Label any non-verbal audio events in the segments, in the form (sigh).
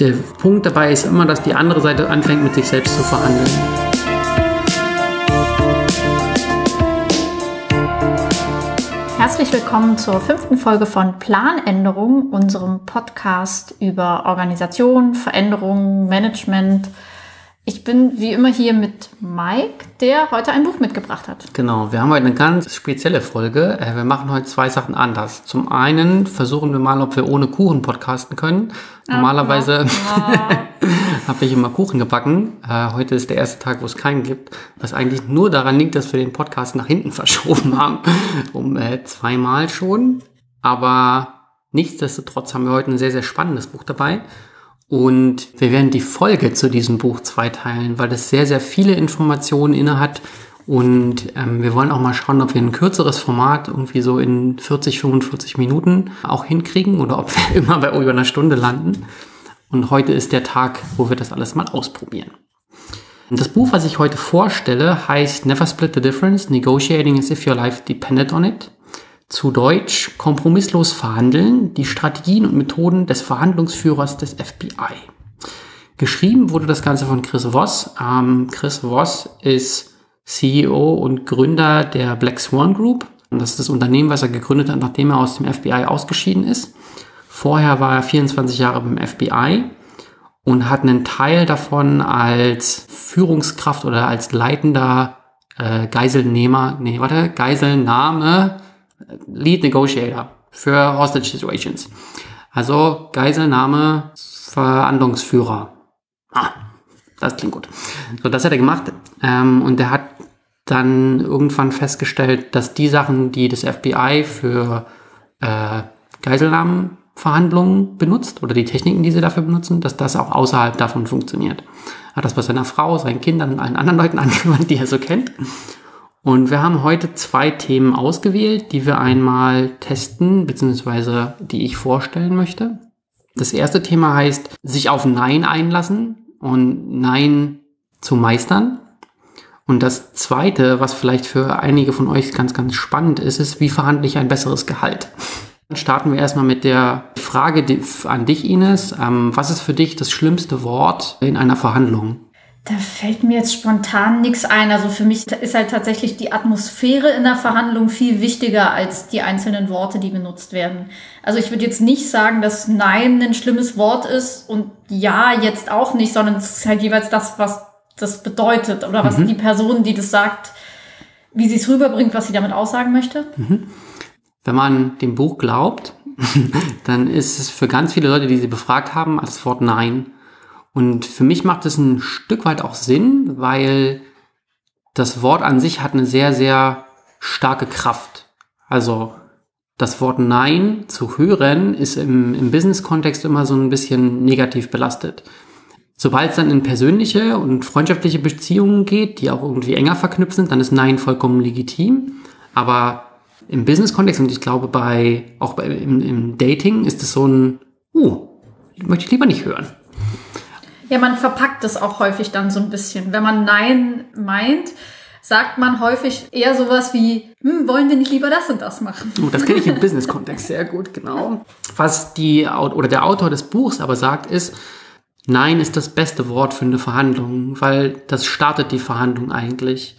Der Punkt dabei ist immer, dass die andere Seite anfängt, mit sich selbst zu verhandeln. Herzlich willkommen zur fünften Folge von Planänderung, unserem Podcast über Organisation, Veränderung, Management, ich bin wie immer hier mit Mike, der heute ein Buch mitgebracht hat. Genau, wir haben heute eine ganz spezielle Folge. Äh, wir machen heute zwei Sachen anders. Zum einen versuchen wir mal, ob wir ohne Kuchen podcasten können. Normalerweise (laughs) habe ich immer Kuchen gebacken. Äh, heute ist der erste Tag, wo es keinen gibt. Was eigentlich nur daran liegt, dass wir den Podcast nach hinten (laughs) verschoben haben. Um äh, zweimal schon. Aber nichtsdestotrotz haben wir heute ein sehr, sehr spannendes Buch dabei. Und wir werden die Folge zu diesem Buch zweiteilen, weil es sehr, sehr viele Informationen inne hat. Und ähm, wir wollen auch mal schauen, ob wir ein kürzeres Format irgendwie so in 40, 45 Minuten auch hinkriegen oder ob wir (laughs) immer bei über einer Stunde landen. Und heute ist der Tag, wo wir das alles mal ausprobieren. Das Buch, was ich heute vorstelle, heißt Never Split the Difference, Negotiating as if your life depended on it zu Deutsch kompromisslos verhandeln, die Strategien und Methoden des Verhandlungsführers des FBI. Geschrieben wurde das Ganze von Chris Voss. Ähm, Chris Voss ist CEO und Gründer der Black Swan Group. Und das ist das Unternehmen, was er gegründet hat, nachdem er aus dem FBI ausgeschieden ist. Vorher war er 24 Jahre beim FBI und hat einen Teil davon als Führungskraft oder als leitender äh, Geiselnehmer, nee, warte, Geiselnahme Lead Negotiator für Hostage Situations. Also Geiselnahme, Verhandlungsführer. Ah, das klingt gut. So, das hat er gemacht. Ähm, und er hat dann irgendwann festgestellt, dass die Sachen, die das FBI für äh, Geiselnahmenverhandlungen benutzt oder die Techniken, die sie dafür benutzen, dass das auch außerhalb davon funktioniert. Hat das bei seiner Frau, seinen Kindern und allen anderen Leuten (laughs) angewandt, die er so kennt. Und wir haben heute zwei Themen ausgewählt, die wir einmal testen, beziehungsweise die ich vorstellen möchte. Das erste Thema heißt, sich auf Nein einlassen und Nein zu meistern. Und das zweite, was vielleicht für einige von euch ganz, ganz spannend ist, ist, wie verhandle ich ein besseres Gehalt? Dann starten wir erstmal mit der Frage an dich, Ines. Ähm, was ist für dich das schlimmste Wort in einer Verhandlung? Da fällt mir jetzt spontan nichts ein. Also für mich ist halt tatsächlich die Atmosphäre in der Verhandlung viel wichtiger als die einzelnen Worte, die benutzt werden. Also ich würde jetzt nicht sagen, dass Nein ein schlimmes Wort ist und Ja jetzt auch nicht, sondern es ist halt jeweils das, was das bedeutet oder was mhm. die Person, die das sagt, wie sie es rüberbringt, was sie damit aussagen möchte. Mhm. Wenn man dem Buch glaubt, (laughs) dann ist es für ganz viele Leute, die sie befragt haben, das Wort Nein und für mich macht es ein Stück weit auch Sinn, weil das Wort an sich hat eine sehr, sehr starke Kraft. Also das Wort Nein zu hören ist im, im Business-Kontext immer so ein bisschen negativ belastet. Sobald es dann in persönliche und freundschaftliche Beziehungen geht, die auch irgendwie enger verknüpft sind, dann ist Nein vollkommen legitim. Aber im Business-Kontext und ich glaube bei auch bei, im, im Dating ist es so ein, uh, möchte ich lieber nicht hören. Ja, man verpackt es auch häufig dann so ein bisschen. Wenn man Nein meint, sagt man häufig eher sowas wie, hm, wollen wir nicht lieber das und das machen? Oh, das kenne ich im (laughs) Business-Kontext sehr gut, genau. Was die oder der Autor des Buchs aber sagt, ist, Nein ist das beste Wort für eine Verhandlung, weil das startet die Verhandlung eigentlich.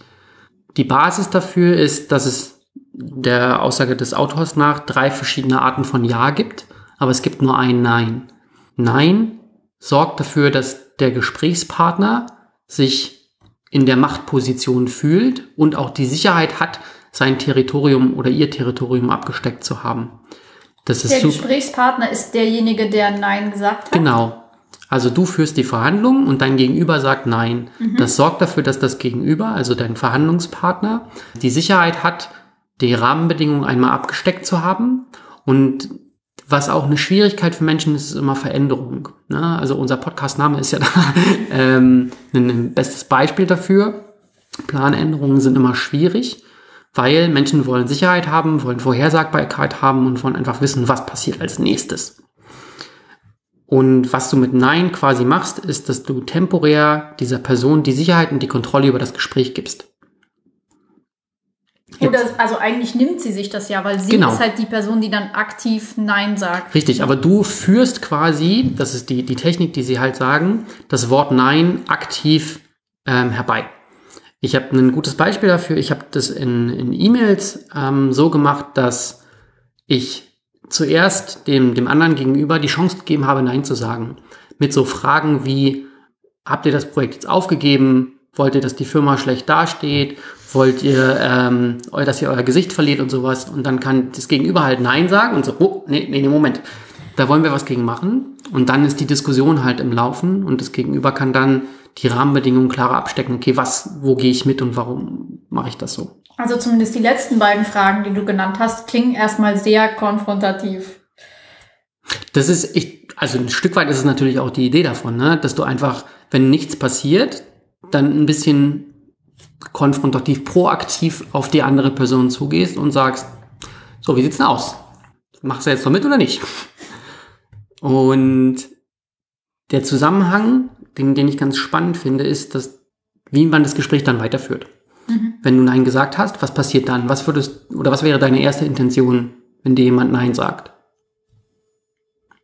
Die Basis dafür ist, dass es der Aussage des Autors nach drei verschiedene Arten von Ja gibt, aber es gibt nur ein Nein. Nein sorgt dafür, dass der Gesprächspartner sich in der Machtposition fühlt und auch die Sicherheit hat, sein Territorium oder ihr Territorium abgesteckt zu haben. Das ist der Gesprächspartner ist derjenige, der Nein gesagt hat. Genau. Also du führst die Verhandlungen und dein Gegenüber sagt Nein. Mhm. Das sorgt dafür, dass das Gegenüber, also dein Verhandlungspartner, die Sicherheit hat, die Rahmenbedingungen einmal abgesteckt zu haben und was auch eine Schwierigkeit für Menschen ist, ist immer Veränderung. Ne? Also unser Podcast-Name ist ja da (laughs) ähm, ein bestes Beispiel dafür. Planänderungen sind immer schwierig, weil Menschen wollen Sicherheit haben, wollen Vorhersagbarkeit haben und wollen einfach wissen, was passiert als nächstes. Und was du mit Nein quasi machst, ist, dass du temporär dieser Person die Sicherheit und die Kontrolle über das Gespräch gibst. Oder, also eigentlich nimmt sie sich das ja, weil sie Genau. ist halt die Person, die dann aktiv Nein sagt. Richtig, aber du führst quasi, das ist die, die Technik, die sie halt sagen, das Wort Nein aktiv ähm, herbei. Ich habe ein gutes Beispiel dafür. Ich habe das in, in E-Mails ähm, so gemacht, dass ich zuerst dem, dem anderen gegenüber die Chance gegeben habe, Nein zu sagen. Mit so Fragen wie, habt ihr das Projekt jetzt aufgegeben? Wollt ihr, dass die Firma schlecht dasteht? Wollt ihr, ähm, dass ihr euer Gesicht verliert und sowas? Und dann kann das Gegenüber halt Nein sagen und so, oh, nee, nee, nee, Moment. Da wollen wir was gegen machen. Und dann ist die Diskussion halt im Laufen und das Gegenüber kann dann die Rahmenbedingungen klarer abstecken. Okay, was, wo gehe ich mit und warum mache ich das so? Also zumindest die letzten beiden Fragen, die du genannt hast, klingen erstmal sehr konfrontativ. Das ist, ich, also ein Stück weit ist es natürlich auch die Idee davon, ne? dass du einfach, wenn nichts passiert, dann ein bisschen konfrontativ, proaktiv auf die andere Person zugehst und sagst, so, wie sieht's denn aus? Machst du jetzt noch mit oder nicht? Und der Zusammenhang, den, den ich ganz spannend finde, ist, dass, wie man das Gespräch dann weiterführt. Wenn du Nein gesagt hast, was passiert dann? Was würdest, oder was wäre deine erste Intention, wenn dir jemand Nein sagt? Hm,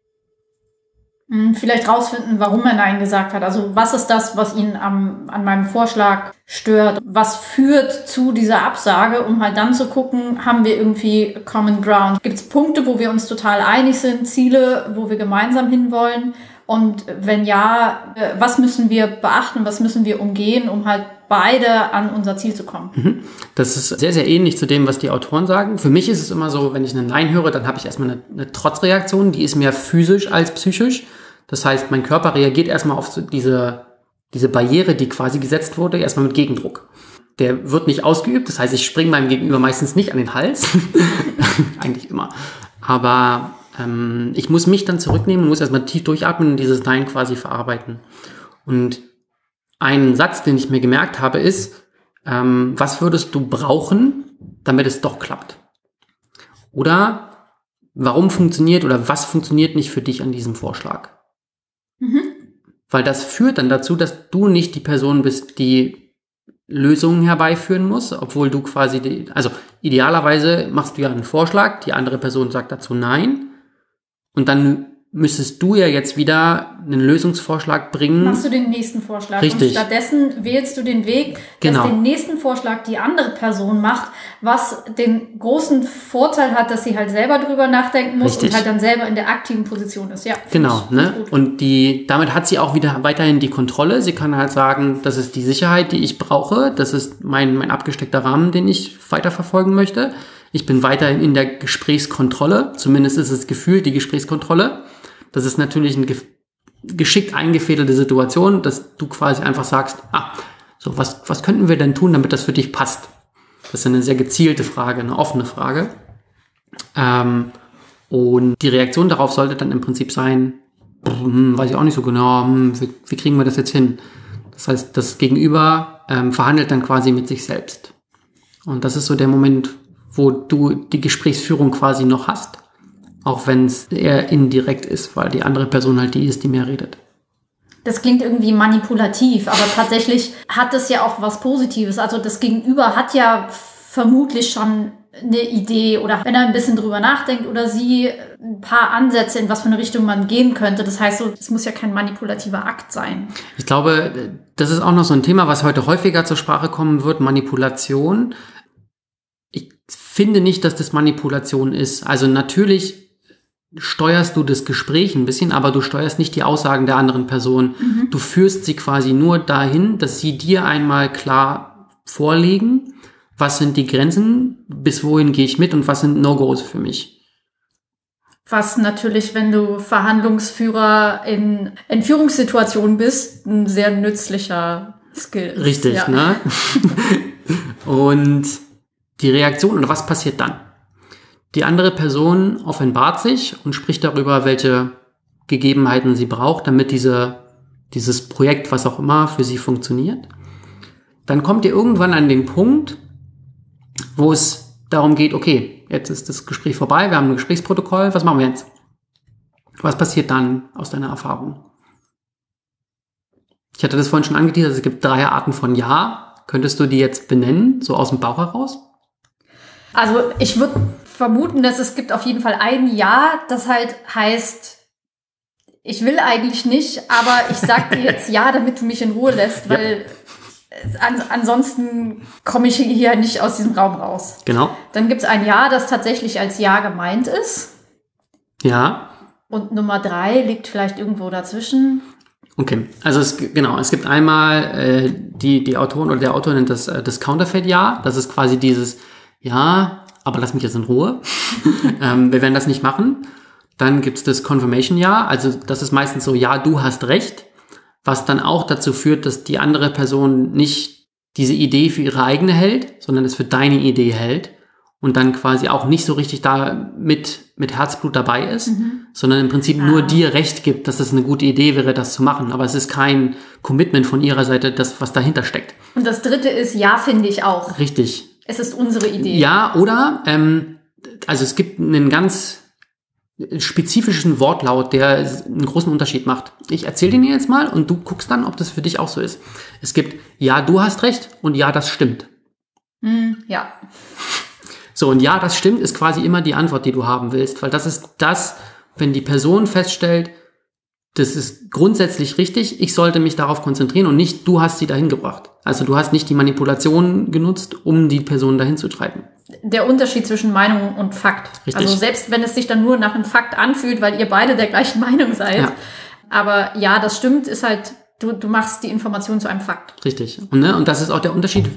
Vielleicht rausfinden, warum er Nein gesagt hat. Also was ist das, was ihn am, an meinem Vorschlag stört? Was führt zu dieser Absage, um halt dann zu gucken, haben wir irgendwie Common Ground? Gibt es Punkte, wo wir uns total einig sind, Ziele, wo wir gemeinsam hinwollen? Und wenn ja, äh, was müssen wir beachten, was müssen wir umgehen, um halt beide an unser Ziel zu kommen? Das ist sehr, sehr ähnlich zu dem, was die Autoren sagen. Für mich ist es immer so, wenn ich einen Nein höre, dann habe ich erstmal eine, eine Trotzreaktion, die ist mehr physisch als psychisch. Das heißt, mein Körper reagiert erstmal auf diese, diese Barriere, die quasi gesetzt wurde, erstmal mit Gegendruck. Der wird nicht ausgeübt, das heißt, ich springe meinem Gegenüber meistens nicht an den Hals. (laughs) (laughs) Eigentlich immer. Aber ähm, ich muss mich dann zurücknehmen und muss erstmal tief durchatmen und dieses Nein quasi verarbeiten. Und ein Satz, den ich mir gemerkt habe, ist, ähm, was würdest du brauchen, damit es doch klappt? Oder warum funktioniert oder was funktioniert nicht für dich an diesem Vorschlag? Weil das führt dann dazu, dass du nicht die Person bist, die Lösungen herbeiführen muss, obwohl du quasi, die, also idealerweise machst du ja einen Vorschlag, die andere Person sagt dazu Nein und dann müsstest du ja jetzt wieder einen Lösungsvorschlag bringen. Machst du den nächsten Vorschlag. Richtig. Und stattdessen wählst du den Weg, Genau. dass den nächsten Vorschlag die andere Person macht, was den großen Vorteil hat, dass sie halt selber drüber nachdenken muss Richtig. und halt dann selber in der aktiven Position ist. Ja. Genau, ich- ne? Und die, damit hat sie auch wieder weiterhin die Kontrolle. Sie kann halt sagen, das ist die Sicherheit, die ich brauche. Das ist mein, mein abgesteckter Rahmen, den ich weiterverfolgen möchte. Ich bin weiterhin in der Gesprächskontrolle. Zumindest ist es gefühlt die Gesprächskontrolle. Das ist natürlich eine ge geschickt eingefädelte Situation, dass du quasi einfach sagst, ah, so, was, was könnten wir denn tun, damit das für dich passt? Das ist eine sehr gezielte Frage, eine offene Frage. Ähm, und die Reaktion darauf sollte dann im Prinzip sein, hm, weiß ich auch nicht so genau, hm, wie, wie kriegen wir das jetzt hin? Das heißt, das Gegenüber ähm, verhandelt dann quasi mit sich selbst. Und das ist so der Moment, wo du die Gesprächsführung quasi noch hast, auch wenn es eher indirekt ist, weil die andere Person halt die ist, die mehr redet. Das klingt irgendwie manipulativ, aber tatsächlich hat es ja auch was Positives. Also das Gegenüber hat ja vermutlich schon eine Idee oder wenn er ein bisschen drüber nachdenkt oder sie ein paar Ansätze, in was für eine Richtung man gehen könnte. Das heißt so, es muss ja kein manipulativer Akt sein. Ich glaube, das ist auch noch so ein Thema, was heute häufiger zur Sprache kommen wird, Manipulation. Ich finde nicht, dass das Manipulation ist. Also natürlich steuerst du das Gespräch ein bisschen, aber du steuerst nicht die Aussagen der anderen Person. Du führst sie quasi nur dahin, dass sie dir einmal klar vorlegen, was sind die Grenzen, bis wohin gehe ich mit und was sind No-Gos für mich. Was natürlich, wenn du Verhandlungsführer in Entführungssituationen bist, ein sehr nützlicher Skill ist. Richtig, ja. ne? (laughs) Und die Reaktion oder was passiert dann? Die andere Person offenbart sich und spricht darüber, welche Gegebenheiten sie braucht, damit diese, dieses Projekt, was auch immer, für sie funktioniert. Dann kommt ihr irgendwann an den Punkt, wo es darum geht, okay, jetzt ist das Gespräch vorbei, wir haben ein Gesprächsprotokoll, was machen wir jetzt? Was passiert dann aus deiner Erfahrung? Ich hatte das vorhin schon angeteasert, es gibt drei Arten von Ja. Könntest du die jetzt benennen, so aus dem Bauch heraus? Also ich würde vermuten, dass es gibt auf jeden Fall ein Ja, das halt heißt, ich will eigentlich nicht, aber ich sag dir (laughs) jetzt Ja, damit du mich in Ruhe lässt, weil ja. an, ansonsten komme ich hier nicht aus diesem Raum raus. Genau. Dann gibt es ein Ja, das tatsächlich als Ja gemeint ist. Ja. Und Nummer drei liegt vielleicht irgendwo dazwischen. Okay, also es, genau, es gibt einmal äh, die, die Autoren oder der Autor nennt das äh, das Counterfeit-Ja. Das ist quasi dieses Ja, aber lass mich jetzt in Ruhe. (laughs) ähm, wir werden das nicht machen. Dann gibt's das Confirmation-Ja, also das ist meistens so, ja, du hast recht, was dann auch dazu führt, dass die andere Person nicht diese Idee für ihre eigene hält, sondern es für deine Idee hält und dann quasi auch nicht so richtig da mit, mit Herzblut dabei ist, mhm. sondern im Prinzip ah. nur dir recht gibt, dass es eine gute Idee wäre, das zu machen. Aber es ist kein Commitment von ihrer Seite, das, was dahinter steckt. Und das dritte ist, ja, finde ich auch. Richtig. Es ist unsere Idee. Ja, oder, ähm, also es gibt einen ganz spezifischen Wortlaut, der einen großen Unterschied macht. Ich erzähle den dir jetzt mal und du guckst dann, ob das für dich auch so ist. Es gibt, ja, du hast recht und ja, das stimmt. Hm, ja. So, und ja, das stimmt, ist quasi immer die Antwort, die du haben willst, weil das ist das, wenn die Person feststellt, das ist grundsätzlich richtig, ich sollte mich darauf konzentrieren und nicht du hast sie dahin gebracht. Also du hast nicht die Manipulation genutzt, um die Person dahin zu treiben. Der Unterschied zwischen Meinung und Fakt. Richtig. Also selbst wenn es sich dann nur nach einem Fakt anfühlt, weil ihr beide der gleichen (laughs) Meinung seid. Ja. Aber ja, das stimmt, ist halt, du, du machst die Information zu einem Fakt. Richtig. Und, ne, und das ist auch der Unterschied,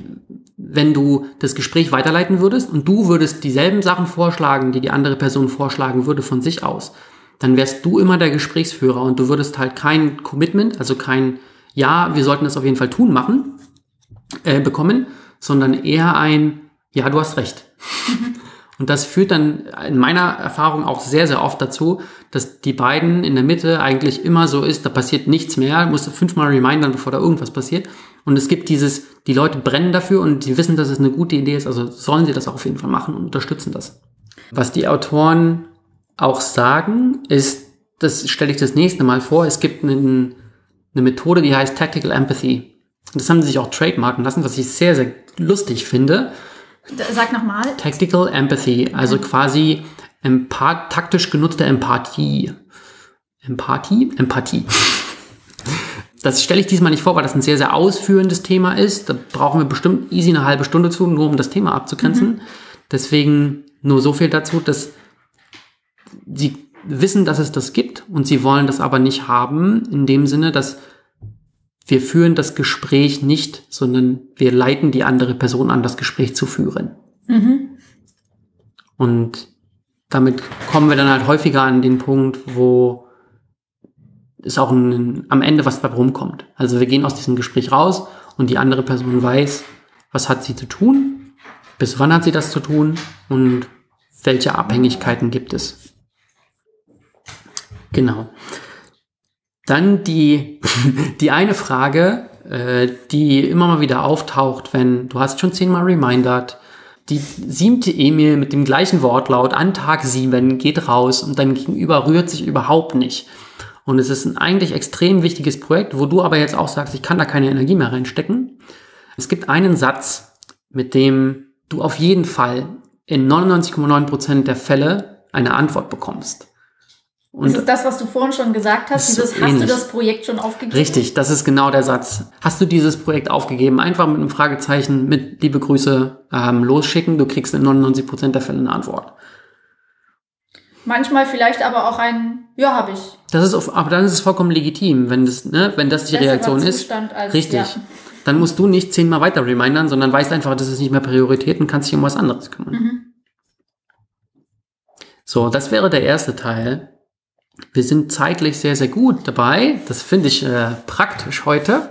wenn du das Gespräch weiterleiten würdest und du würdest dieselben Sachen vorschlagen, die die andere Person vorschlagen würde von sich aus, dann wärst du immer der Gesprächsführer und du würdest halt kein Commitment, also kein Ja, wir sollten das auf jeden Fall tun machen, äh, bekommen, sondern eher ein Ja, du hast recht. (laughs) Und das führt dann in meiner Erfahrung auch sehr, sehr oft dazu, dass die beiden in der Mitte eigentlich immer so ist, da passiert nichts mehr, musst du fünfmal remindern, bevor da irgendwas passiert. Und es gibt dieses, die Leute brennen dafür und sie wissen, dass es eine gute Idee ist, also sollen sie das auch auf jeden Fall machen und unterstützen das. Was die Autoren auch sagen, ist, das stelle ich das nächste Mal vor, es gibt einen, eine Methode, die heißt Tactical Empathy. Das haben sie sich auch trademarken lassen, was ich sehr, sehr lustig finde. Sag nochmal. Tactical Empathy, also okay. quasi empath taktisch genutzte Empathie. Empathie? Empathie. (laughs) Das stelle ich diesmal nicht vor, weil das ein sehr, sehr ausführendes Thema ist. Da brauchen wir bestimmt easy eine halbe Stunde zu, nur um das Thema abzugrenzen. Mhm. Deswegen nur so viel dazu, dass sie wissen, dass es das gibt und sie wollen das aber nicht haben, in dem Sinne, dass wir führen das Gespräch nicht, sondern wir leiten die andere Person an, das Gespräch zu führen. Mhm. Und damit kommen wir dann halt häufiger an den Punkt, wo es auch ein, am Ende was dabei rumkommt. Also wir gehen aus diesem Gespräch raus und die andere Person weiß, was hat sie zu tun, bis wann hat sie das zu tun und welche Abhängigkeiten gibt es. Genau. Dann die, (laughs) die eine Frage, äh, die immer mal wieder auftaucht, wenn du hast schon zehnmal remindert, die siebte E-Mail mit dem gleichen Wortlaut an Tag sieben geht raus und dein Gegenüber rührt sich überhaupt nicht. Und es ist ein eigentlich extrem wichtiges Projekt, wo du aber jetzt auch sagst, ich kann da keine Energie mehr reinstecken. Es gibt einen Satz, mit dem du auf jeden Fall in 99,9% der Fälle eine Antwort bekommst. Und das ist das, was du vorhin schon gesagt hast. Dieses, hast du das Projekt schon aufgegeben? Richtig, das ist genau der Satz. Hast du dieses Projekt aufgegeben? Einfach mit einem Fragezeichen mit liebe Grüße ähm, losschicken. Du kriegst in 99% der Fälle eine Antwort. Manchmal vielleicht aber auch ein, ja, habe ich. Das ist, auf, aber dann ist es vollkommen legitim, wenn das, ne, wenn das die Besserer Reaktion Zustand ist. Als, richtig. Ja. Dann musst du nicht zehnmal weiter remindern, sondern weißt einfach, das ist nicht mehr Priorität und kannst dich um was anderes kümmern. Mhm. So, das wäre der erste Teil. Wir sind zeitlich sehr, sehr gut dabei. Das finde ich äh, praktisch heute.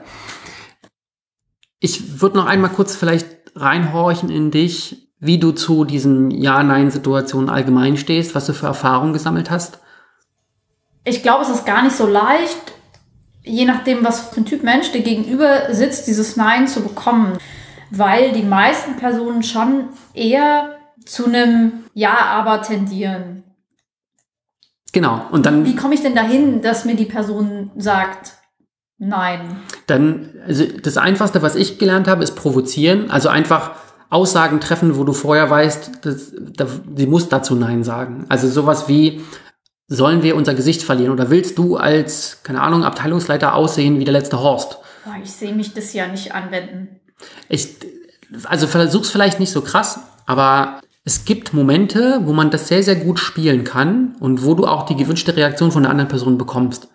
Ich würde noch einmal kurz vielleicht reinhorchen in dich, wie du zu diesen Ja-Nein-Situationen allgemein stehst, was du für Erfahrungen gesammelt hast. Ich glaube, es ist gar nicht so leicht, je nachdem, was für ein Typ Mensch dir gegenüber sitzt, dieses Nein zu bekommen. Weil die meisten Personen schon eher zu einem Ja, aber tendieren. Genau. Und dann. Wie komme ich denn dahin, dass mir die Person sagt, nein? Dann, also das Einfachste, was ich gelernt habe, ist provozieren. Also einfach Aussagen treffen, wo du vorher weißt, dass, dass, sie muss dazu Nein sagen. Also sowas wie, sollen wir unser Gesicht verlieren oder willst du als, keine Ahnung, Abteilungsleiter aussehen wie der letzte Horst? Boah, ich sehe mich das ja nicht anwenden. Ich, also versuch's vielleicht nicht so krass, aber es gibt Momente, wo man das sehr, sehr gut spielen kann und wo du auch die gewünschte Reaktion von der anderen Person bekommst.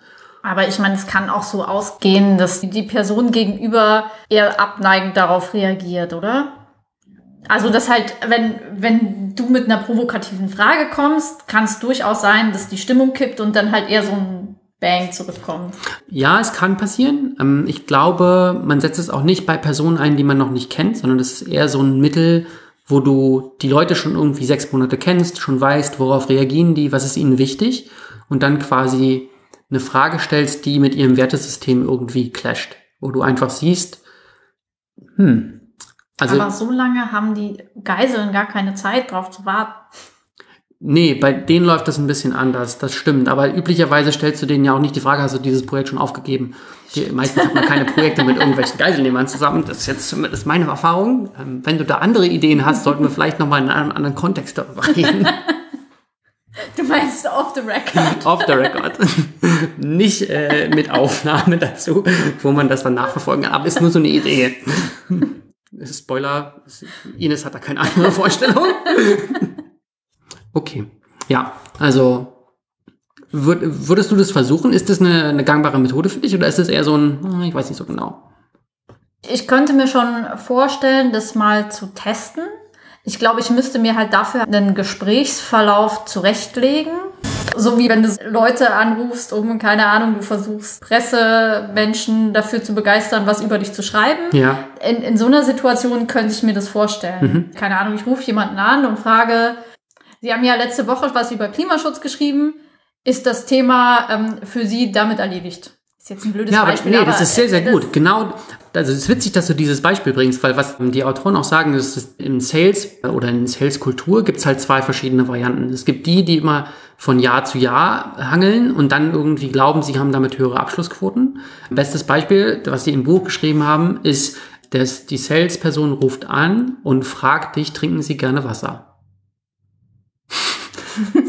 Aber ich meine, es kann auch so ausgehen, dass die Person gegenüber eher abneigend darauf reagiert, oder? Also das halt, wenn, wenn du mit einer provokativen Frage kommst, kann es durchaus sein, dass die Stimmung kippt und dann halt eher so ein Bang zurückkommt. Ja, es kann passieren. Ähm, ich glaube, man setzt es auch nicht bei Personen ein, die man noch nicht kennt, sondern das ist eher so ein Mittel, wo du die Leute schon irgendwie sechs Monate kennst, schon weißt, worauf reagieren die, was ist ihnen wichtig und dann quasi eine Frage stellst, die mit ihrem Wertesystem irgendwie clasht, wo du einfach siehst, hm. Also, Aber so lange haben die Geiseln gar keine Zeit drauf zu warten. Nee, bei denen läuft das ein bisschen anders, das stimmt. Aber üblicherweise stellst du denen ja auch nicht die Frage, hast du dieses Projekt schon aufgegeben? Die, meistens hat man keine Projekte mit irgendwelchen Geiselnehmern zusammen. Das ist jetzt zumindest meine Erfahrung. Ähm, wenn du da andere Ideen hast, sollten wir vielleicht nochmal in einem anderen Kontext darüber reden. (laughs) Du meinst off the record? off the record. Nicht äh, mit Aufnahme dazu, wo man das dann nachverfolgen kann. Aber ist nur so eine Idee. (laughs) Spoiler, Ines hat da keine andere Vorstellung. (laughs) Okay. Ja, also würdest du das versuchen? Ist das eine, eine gangbare Methode für dich oder ist das eher so ein, hm, ich weiß nicht so genau? Ich könnte mir schon vorstellen, das mal zu testen. Ich glaube, ich müsste mir halt dafür einen Gesprächsverlauf zurechtlegen. So wie wenn du Leute anrufst, um, keine Ahnung, du versuchst Pressemenschen dafür zu begeistern, was über dich zu schreiben. Ja. In, in so einer Situation könnte ich mir das vorstellen. Mhm. Keine Ahnung, ich rufe jemanden an und frage, Sie haben ja letzte Woche was über Klimaschutz geschrieben. Ist das Thema ähm, für Sie damit erledigt? Ist jetzt ein blödes ja, Beispiel. Nee, aber das ist sehr, sehr gut. Genau, also es ist witzig, dass du dieses Beispiel bringst, weil was die Autoren auch sagen, ist, im Sales oder in Sales-Kultur gibt es halt zwei verschiedene Varianten. Es gibt die, die immer von Jahr zu Jahr hangeln und dann irgendwie glauben, sie haben damit höhere Abschlussquoten. Bestes Beispiel, was sie im Buch geschrieben haben, ist, dass die Sales-Person ruft an und fragt dich, trinken Sie gerne Wasser?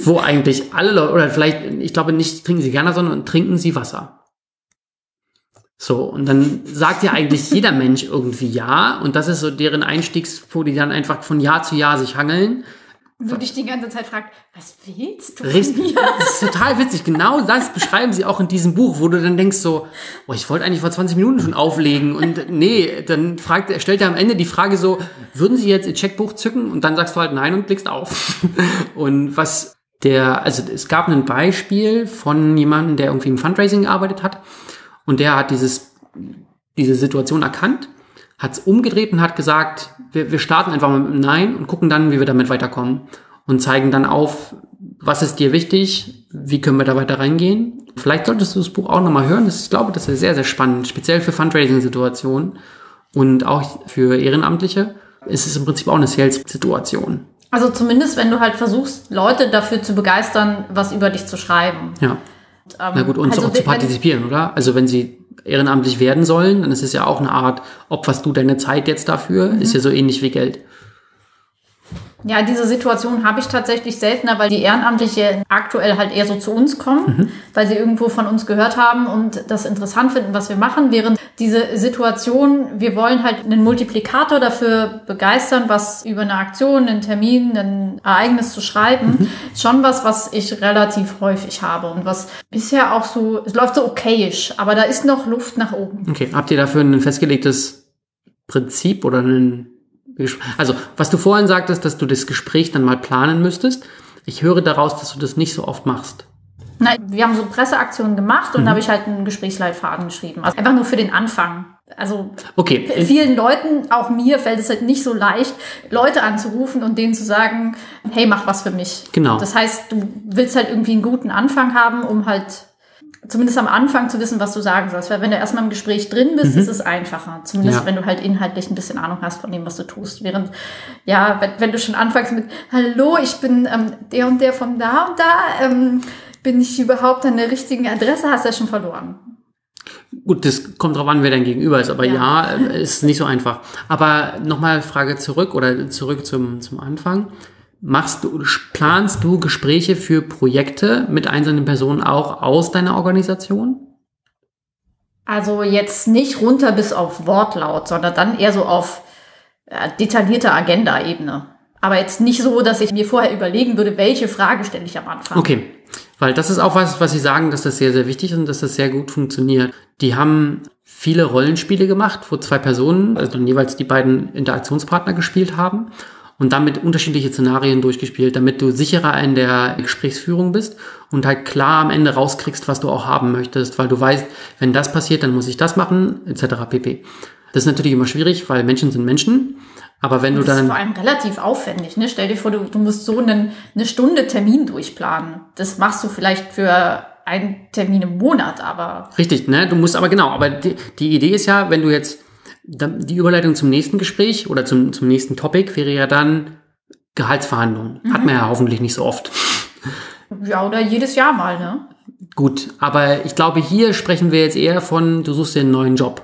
Wo eigentlich alle Leute, oder vielleicht, ich glaube nicht trinken sie gerne, sondern trinken sie Wasser. So, und dann sagt ja eigentlich jeder Mensch irgendwie ja, und das ist so deren Einstiegspunkt, die dann einfach von Jahr zu Jahr sich hangeln. Wo dich die ganze Zeit fragt, was willst du? Richtig, das ist total witzig. Genau das beschreiben sie auch in diesem Buch, wo du dann denkst so, oh, ich wollte eigentlich vor 20 Minuten schon auflegen und nee, dann fragt, er stellt er am Ende die Frage so, würden Sie jetzt Ihr Checkbuch zücken? Und dann sagst du halt nein und klickst auf. (laughs) Und was der, also es gab ein Beispiel von jemandem, der irgendwie im Fundraising gearbeitet hat und der hat dieses, diese Situation erkannt, hat es umgedreht und hat gesagt, wir, wir starten einfach mal mit einem Nein und gucken dann, wie wir damit weiterkommen und zeigen dann auf, was ist dir wichtig, wie können wir da weiter reingehen. Vielleicht solltest du das Buch auch nochmal hören. Das, ich glaube, das ist sehr, sehr spannend, speziell für Fundraising-Situationen und auch für Ehrenamtliche. ist Es im Prinzip auch eine Sales-Situation. Also zumindest, wenn du halt versuchst, Leute dafür zu begeistern, was über dich zu schreiben. Ja. Und, ähm, Na gut, und also, zu, zu partizipieren, oder? Also wenn sie ehrenamtlich werden sollen, dann ist es ja auch eine Art, opferst du deine Zeit jetzt dafür, mhm. ist ja so ähnlich wie Geld. Ja, diese Situation habe ich tatsächlich seltener, weil die Ehrenamtliche aktuell halt eher so zu uns kommen, mhm. weil sie irgendwo von uns gehört haben und das interessant finden, was wir machen. Während diese Situation, wir wollen halt einen Multiplikator dafür begeistern, was über eine Aktion, einen Termin, ein Ereignis zu schreiben, mhm. schon was, was ich relativ häufig habe und was bisher auch so, es läuft so okayisch, aber da ist noch Luft nach oben. Okay, habt ihr dafür ein festgelegtes Prinzip oder einen also, was du vorhin sagtest, dass du das Gespräch dann mal planen müsstest. Ich höre daraus, dass du das nicht so oft machst. Nein, wir haben so Presseaktionen gemacht und mhm. da habe ich halt einen Gesprächsleitfaden geschrieben. Also einfach nur für den Anfang. Also okay. vielen Leuten, auch mir, fällt es halt nicht so leicht, Leute anzurufen und denen zu sagen, hey, mach was für mich. Genau. Das heißt, du willst halt irgendwie einen guten Anfang haben, um halt zumindest am Anfang zu wissen, was du sagen sollst. Weil wenn du erstmal im Gespräch drin bist, mhm. ist es einfacher. Zumindest ja. wenn du halt inhaltlich ein bisschen Ahnung hast von dem, was du tust. Während, ja, wenn, wenn du schon anfängst mit, hallo, ich bin ähm, der und der von da und da, ähm, bin ich überhaupt an der richtigen Adresse, hast du ja schon verloren. Gut, das kommt drauf an, wer dein Gegenüber ist, aber ja, ja ist nicht so einfach. Aber nochmal Frage zurück oder zurück zum, zum Anfang. Machst du, planst du Gespräche für Projekte mit einzelnen Personen auch aus deiner Organisation? Also jetzt nicht runter bis auf Wortlaut, sondern dann eher so auf äh, detaillierte Agenda-Ebene. Aber jetzt nicht so, dass ich mir vorher überlegen würde, welche Frage stelle ich am Anfang. Okay. Weil das ist auch was, was Sie sagen, dass das sehr, sehr wichtig ist und dass das sehr gut funktioniert. Die haben viele Rollenspiele gemacht, wo zwei Personen, also jeweils die beiden Interaktionspartner gespielt haben und damit unterschiedliche Szenarien durchgespielt, damit du sicherer in der Gesprächsführung bist und halt klar am Ende rauskriegst, was du auch haben möchtest, weil du weißt, wenn das passiert, dann muss ich das machen, etc. pp. Das ist natürlich immer schwierig, weil Menschen sind Menschen. Aber wenn das du dann. Das ist vor allem relativ aufwendig, ne? Stell dir vor, du, du musst so einen, eine Stunde Termin durchplanen. Das machst du vielleicht für einen Termin im Monat, aber. Richtig, ne? Du musst aber genau, aber die, die Idee ist ja, wenn du jetzt die Überleitung zum nächsten Gespräch oder zum, zum nächsten Topic wäre ja dann Gehaltsverhandlungen. Mhm. Hat man ja hoffentlich nicht so oft. (laughs) Ja, oder jedes Jahr mal, ne? Gut, aber ich glaube, hier sprechen wir jetzt eher von, du suchst dir einen neuen Job.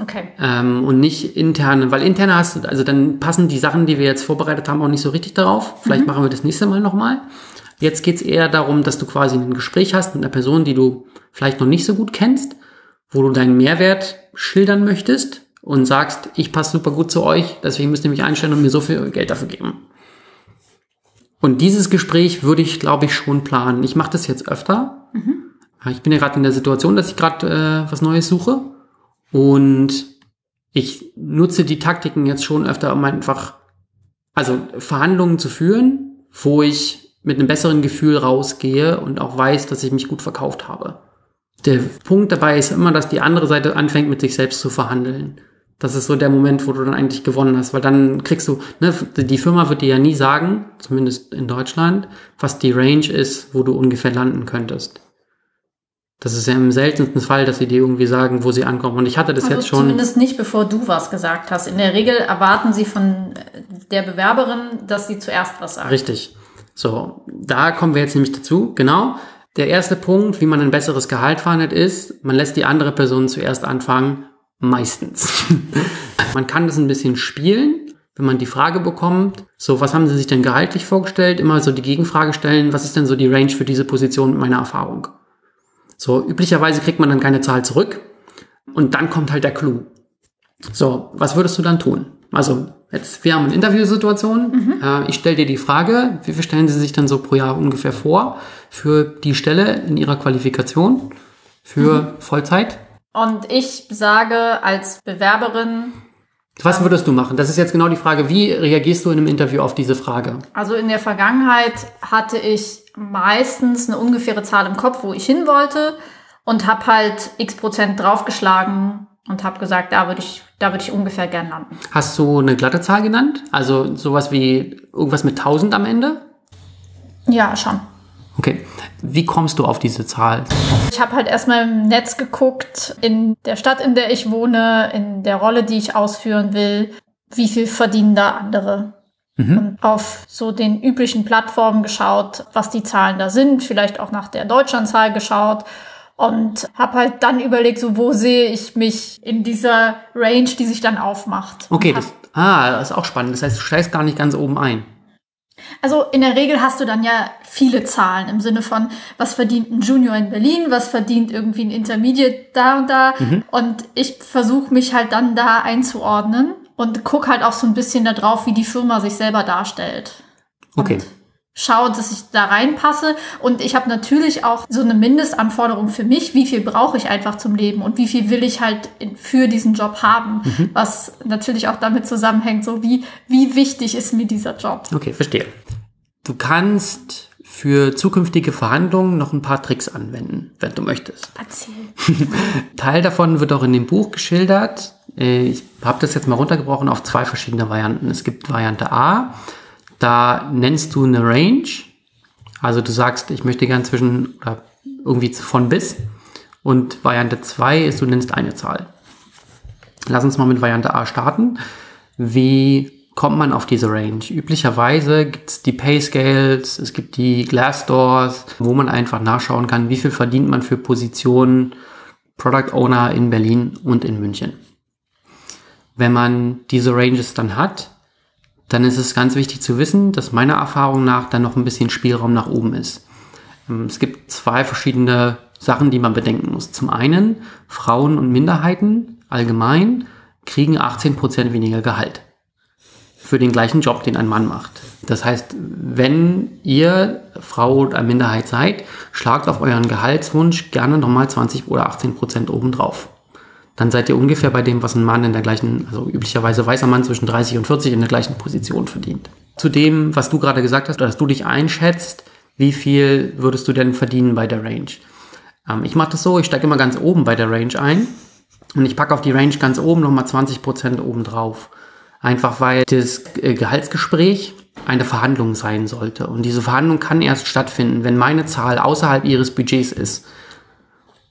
Okay. Ähm, und nicht interne, weil interne hast du, also dann passen die Sachen, die wir jetzt vorbereitet haben, auch nicht so richtig darauf. Vielleicht mhm. machen wir das nächste Mal nochmal. Jetzt geht's eher darum, dass du quasi ein Gespräch hast mit einer Person, die du vielleicht noch nicht so gut kennst, wo du deinen Mehrwert schildern möchtest und sagst, ich passe super gut zu euch, deswegen müsst ihr mich einstellen und mir so viel Geld dafür geben. Und dieses Gespräch würde ich, glaube ich, schon planen. Ich mache das jetzt öfter. Mhm. Ich bin ja gerade in der Situation, dass ich gerade äh, was Neues suche. Und ich nutze die Taktiken jetzt schon öfter, um einfach, also Verhandlungen zu führen, wo ich mit einem besseren Gefühl rausgehe und auch weiß, dass ich mich gut verkauft habe. Der Punkt dabei ist immer, dass die andere Seite anfängt, mit sich selbst zu verhandeln. Das ist so der Moment, wo du dann eigentlich gewonnen hast, weil dann kriegst du, ne, die Firma wird dir ja nie sagen, zumindest in Deutschland, was die Range ist, wo du ungefähr landen könntest. Das ist ja im seltensten Fall, dass sie dir irgendwie sagen, wo sie ankommen. Und ich hatte das also jetzt schon. Zumindest nicht, bevor du was gesagt hast. In der Regel erwarten sie von der Bewerberin, dass sie zuerst was sagt. Richtig. So, da kommen wir jetzt nämlich dazu. Genau. Der erste Punkt, wie man ein besseres Gehalt verhandelt, ist, man lässt die andere Person zuerst anfangen Meistens. (laughs) man kann das ein bisschen spielen, wenn man die Frage bekommt, so, was haben Sie sich denn gehaltlich vorgestellt? Immer so die Gegenfrage stellen, was ist denn so die Range für diese Position mit meiner Erfahrung? So, üblicherweise kriegt man dann keine Zahl zurück und dann kommt halt der Clou. So, was würdest du dann tun? Also, jetzt, wir haben eine Interviewsituation. Mhm. Äh, ich stelle dir die Frage, wie viel stellen Sie sich dann so pro Jahr ungefähr vor für die Stelle in Ihrer Qualifikation für mhm. Vollzeit? Und ich sage als Bewerberin. Was würdest du machen? Das ist jetzt genau die Frage. Wie reagierst du in einem Interview auf diese Frage? Also in der Vergangenheit hatte ich meistens eine ungefähre Zahl im Kopf, wo ich hin wollte und habe halt x Prozent draufgeschlagen und habe gesagt, da würde ich, da würde ich ungefähr gern landen. Hast du eine glatte Zahl genannt? Also sowas wie irgendwas mit 1000 am Ende? Ja, schon. Okay. Wie kommst du auf diese Zahl? Ich habe halt erstmal im Netz geguckt, in der Stadt, in der ich wohne, in der Rolle, die ich ausführen will, wie viel verdienen da andere. Mhm. Und auf so den üblichen Plattformen geschaut, was die Zahlen da sind, vielleicht auch nach der Deutschlandzahl geschaut und habe halt dann überlegt, so wo sehe ich mich in dieser Range, die sich dann aufmacht. Okay, das, ah, das ist auch spannend. Das heißt, du steigst gar nicht ganz oben ein. Also in der Regel hast du dann ja viele Zahlen im Sinne von, was verdient ein Junior in Berlin, was verdient irgendwie ein Intermediate da und da. Mhm. Und ich versuche mich halt dann da einzuordnen und guck halt auch so ein bisschen darauf, wie die Firma sich selber darstellt. Okay. Und schaue, dass ich da reinpasse. Und ich habe natürlich auch so eine Mindestanforderung für mich, wie viel brauche ich einfach zum Leben und wie viel will ich halt für diesen Job haben, mhm. was natürlich auch damit zusammenhängt, so wie, wie wichtig ist mir dieser Job. Okay, verstehe. Du kannst für zukünftige Verhandlungen noch ein paar Tricks anwenden, wenn du möchtest. Erzähl. (laughs) Teil davon wird auch in dem Buch geschildert. Äh, ich habe das jetzt mal runtergebrochen auf zwei verschiedene Varianten. Es gibt Variante A, da nennst du eine Range. Also du sagst, ich möchte gern zwischen oder irgendwie von bis. Und Variante 2 ist, du nennst eine Zahl. Lass uns mal mit Variante A starten. Wie kommt man auf diese Range? Üblicherweise gibt es die Pay Scales, es gibt die Glassdoors, wo man einfach nachschauen kann, wie viel verdient man für Positionen Product Owner in Berlin und in München. Wenn man diese Ranges dann hat, dann ist es ganz wichtig zu wissen, dass meiner Erfahrung nach dann noch ein bisschen Spielraum nach oben ist. Ähm, es gibt zwei verschiedene Sachen, die man bedenken muss. Zum einen, Frauen und Minderheiten allgemein kriegen 18% weniger Gehalt für den gleichen Job, den ein Mann macht. Das heißt, wenn ihr Frau oder Minderheit seid, schlagt auf euren Gehaltswunsch gerne nochmal 20 oder 18 Prozent obendrauf. Dann seid ihr ungefähr bei dem, was ein Mann in der gleichen, also üblicherweise weißer Mann zwischen 30 und 40 in der gleichen Position verdient. Zu dem, was du gerade gesagt hast, dass du dich einschätzt, wie viel würdest du denn verdienen bei der Range? Ähm, ich mache das so, ich steige immer ganz oben bei der Range ein und ich packe auf die Range ganz oben nochmal 20 Prozent obendrauf. Einfach weil das äh, Gehaltsgespräch eine Verhandlung sein sollte. Und diese Verhandlung kann erst stattfinden, wenn meine Zahl außerhalb ihres Budgets ist.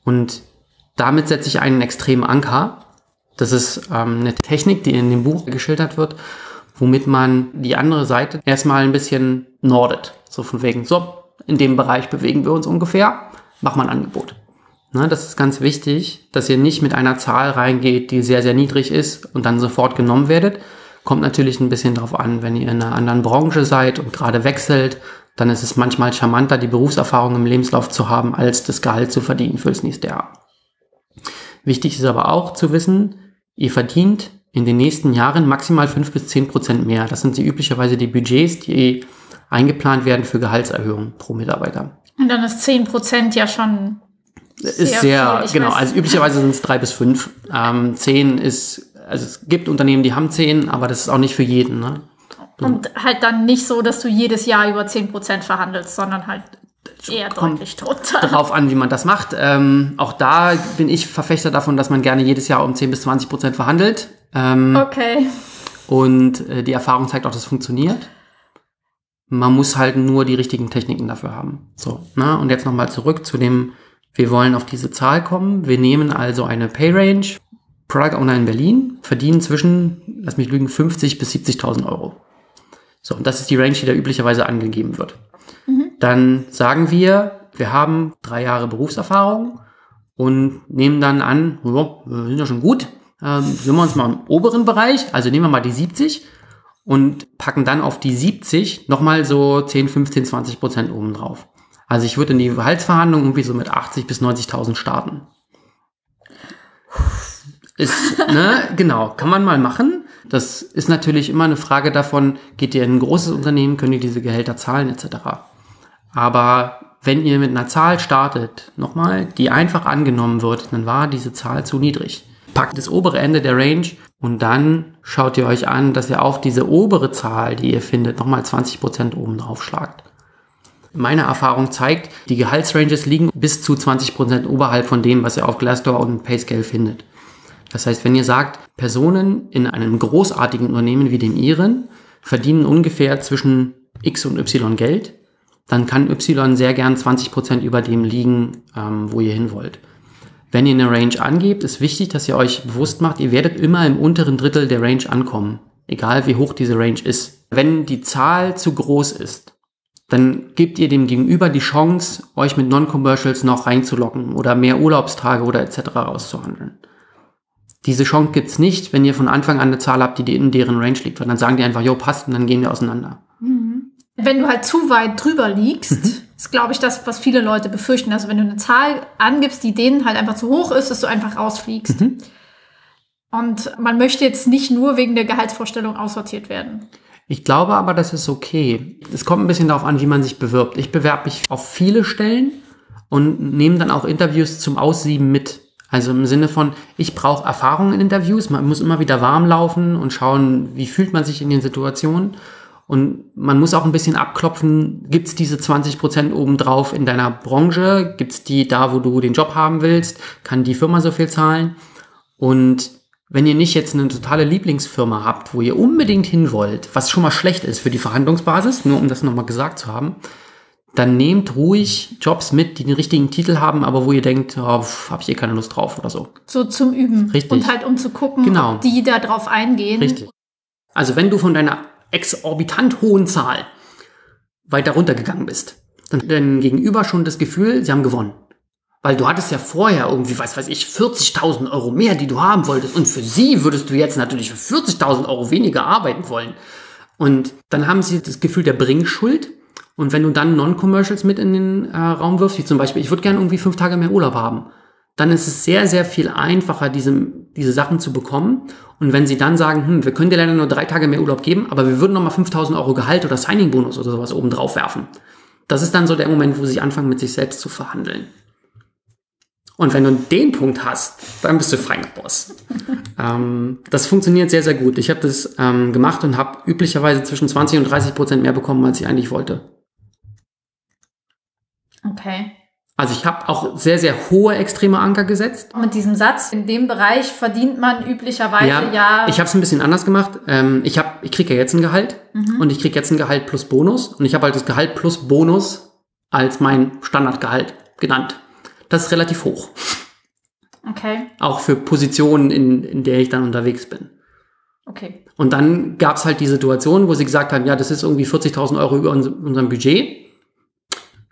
Und damit setze ich einen extremen Anker. Das ist ähm, eine Technik, die in dem Buch geschildert wird, womit man die andere Seite erstmal ein bisschen nordet. So von wegen, so, in dem Bereich bewegen wir uns ungefähr, mach mal ein Angebot. Ne, das ist ganz wichtig, dass ihr nicht mit einer Zahl reingeht, die sehr, sehr niedrig ist und dann sofort genommen werdet, Kommt natürlich ein bisschen drauf an, wenn ihr in einer anderen Branche seid und gerade wechselt, dann ist es manchmal charmanter, die Berufserfahrung im Lebenslauf zu haben, als das Gehalt zu verdienen fürs nächste Jahr. Wichtig ist aber auch zu wissen, ihr verdient in den nächsten Jahren maximal fünf bis zehn Prozent mehr. Das sind die üblicherweise die Budgets, die eingeplant werden für Gehaltserhöhungen pro Mitarbeiter. Und dann ist zehn Prozent ja schon sehr ist sehr, genau, also üblicherweise sind es drei bis fünf. Ähm, zehn ist also es gibt Unternehmen, die haben 10, aber das ist auch nicht für jeden. Ne? Und halt dann nicht so, dass du jedes Jahr über 10% verhandelst, sondern halt eher deutlich drunter. Darauf an, wie man das macht. Ähm, auch da bin ich Verfechter davon, dass man gerne jedes Jahr um 10 bis 20 Prozent verhandelt. Ähm, okay. Und äh, die Erfahrung zeigt auch, dass es funktioniert. Man muss halt nur die richtigen Techniken dafür haben. So, na, und jetzt nochmal zurück zu dem, wir wollen auf diese Zahl kommen. Wir nehmen also eine Pay Range Product Owner in Berlin verdienen zwischen, lass mich lügen, 50 bis 70.000 Euro. So, und das ist die Range, die da üblicherweise angegeben wird. Mhm. Dann sagen wir, wir haben drei Jahre Berufserfahrung und nehmen dann an, oh, wir sind ja schon gut, ähm, sind wir uns mal im oberen Bereich, also nehmen wir mal die 70 und packen dann auf die 70 nochmal so 10, 15, 20 Prozent oben drauf. Also ich würde in die Gehaltsverhandlung irgendwie so mit 80 bis 90.000 starten. Ist, ne, (laughs) genau, kann man mal machen. Das ist natürlich immer eine Frage davon, geht ihr in ein großes Unternehmen, können ihr diese Gehälter zahlen, etc. Aber wenn ihr mit einer Zahl startet, nochmal, die einfach angenommen wird, dann war diese Zahl zu niedrig. Packt das obere Ende der Range und dann schaut ihr euch an, dass ihr auf diese obere Zahl, die ihr findet, nochmal 20% oben drauf schlagt. Meine Erfahrung zeigt, die Gehaltsranges liegen bis zu 20% oberhalb von dem, was ihr auf Glassdoor und Payscale findet. Das heißt, wenn ihr sagt, Personen in einem großartigen Unternehmen wie dem Ihren verdienen ungefähr zwischen X und Y Geld, dann kann Y sehr gern 20 Prozent über dem liegen, ähm, wo ihr hin wollt. Wenn ihr eine Range angebt, ist wichtig, dass ihr euch bewusst macht, ihr werdet immer im unteren Drittel der Range ankommen, egal wie hoch diese Range ist. Wenn die Zahl zu groß ist, dann gebt ihr dem Gegenüber die Chance, euch mit Non-Commercials noch reinzulocken oder mehr Urlaubstage oder etc. rauszuhandeln. Diese Chance gibt's nicht, wenn ihr von Anfang an eine Zahl habt, die in deren Range liegt, weil dann sagen die einfach, jo, passt und dann gehen wir auseinander. Mhm. Wenn du halt zu weit drüber liegst, mhm. ist, glaube ich, das, was viele Leute befürchten. Also wenn du eine Zahl angibst, die denen halt einfach zu hoch ist, dass du einfach rausfliegst. Mhm. Und man möchte jetzt nicht nur wegen der Gehaltsvorstellung aussortiert werden. Ich glaube aber, das ist okay. Es kommt ein bisschen darauf an, wie man sich bewirbt. Ich bewerbe mich auf viele Stellen und nehme dann auch Interviews zum Aussieben mit. Also im Sinne von, ich brauche Erfahrung in Interviews, man muss immer wieder warm laufen und schauen, wie fühlt man sich in den Situationen. Und man muss auch ein bisschen abklopfen, gibt's diese 20 Prozent obendrauf in deiner Branche? Gibt's die da, wo du den Job haben willst? Kann die Firma so viel zahlen? Und wenn ihr nicht jetzt eine totale Lieblingsfirma habt, wo ihr unbedingt hin wollt, was schon mal schlecht ist für die Verhandlungsbasis, nur um das nochmal gesagt zu haben, dann nehmt ruhig Jobs mit, die den richtigen Titel haben, aber wo ihr denkt, oh, habe ich eh keine Lust drauf oder so. So zum Üben. Richtig. Und halt um zu gucken, genau. ob die da drauf eingehen. Richtig. Also wenn du von deiner exorbitant hohen Zahl weiter runtergegangen bist, dann hat dein Gegenüber schon das Gefühl, sie haben gewonnen. Weil du hattest ja vorher irgendwie, was weiß ich, 40.000 Euro mehr, die du haben wolltest. Und für sie würdest du jetzt natürlich für 40.000 Euro weniger arbeiten wollen. Und dann haben sie das Gefühl der Bringschuld. Und wenn du dann Non-Commercials mit in den äh, Raum wirfst, wie zum Beispiel, ich würde gerne irgendwie fünf Tage mehr Urlaub haben, dann ist es sehr, sehr viel einfacher, diese, diese Sachen zu bekommen. Und wenn sie dann sagen, hm, wir können dir leider nur drei Tage mehr Urlaub geben, aber wir würden nochmal 5000 Euro Gehalt oder Signing-Bonus oder sowas oben drauf werfen. Das ist dann so der Moment, wo sie anfangen, mit sich selbst zu verhandeln. Und wenn du den Punkt hast, dann bist du Frank Boss. (laughs) ähm, das funktioniert sehr, sehr gut. Ich habe das ähm, gemacht und habe üblicherweise zwischen 20 und 30 Prozent mehr bekommen, als ich eigentlich wollte. Okay. Also ich habe auch sehr, sehr hohe extreme Anker gesetzt. Mit diesem Satz, in dem Bereich verdient man üblicherweise ja. ja ich habe es ein bisschen anders gemacht. Ähm, ich hab, ich kriege ja jetzt ein Gehalt mhm. und ich kriege jetzt ein Gehalt plus Bonus. Und ich habe halt das Gehalt plus Bonus als mein Standardgehalt genannt. Das ist relativ hoch. Okay. Auch für Positionen, in, in der ich dann unterwegs bin. Okay. Und dann gab es halt die Situation, wo sie gesagt haben, ja, das ist irgendwie 40.000 Euro über unserem Budget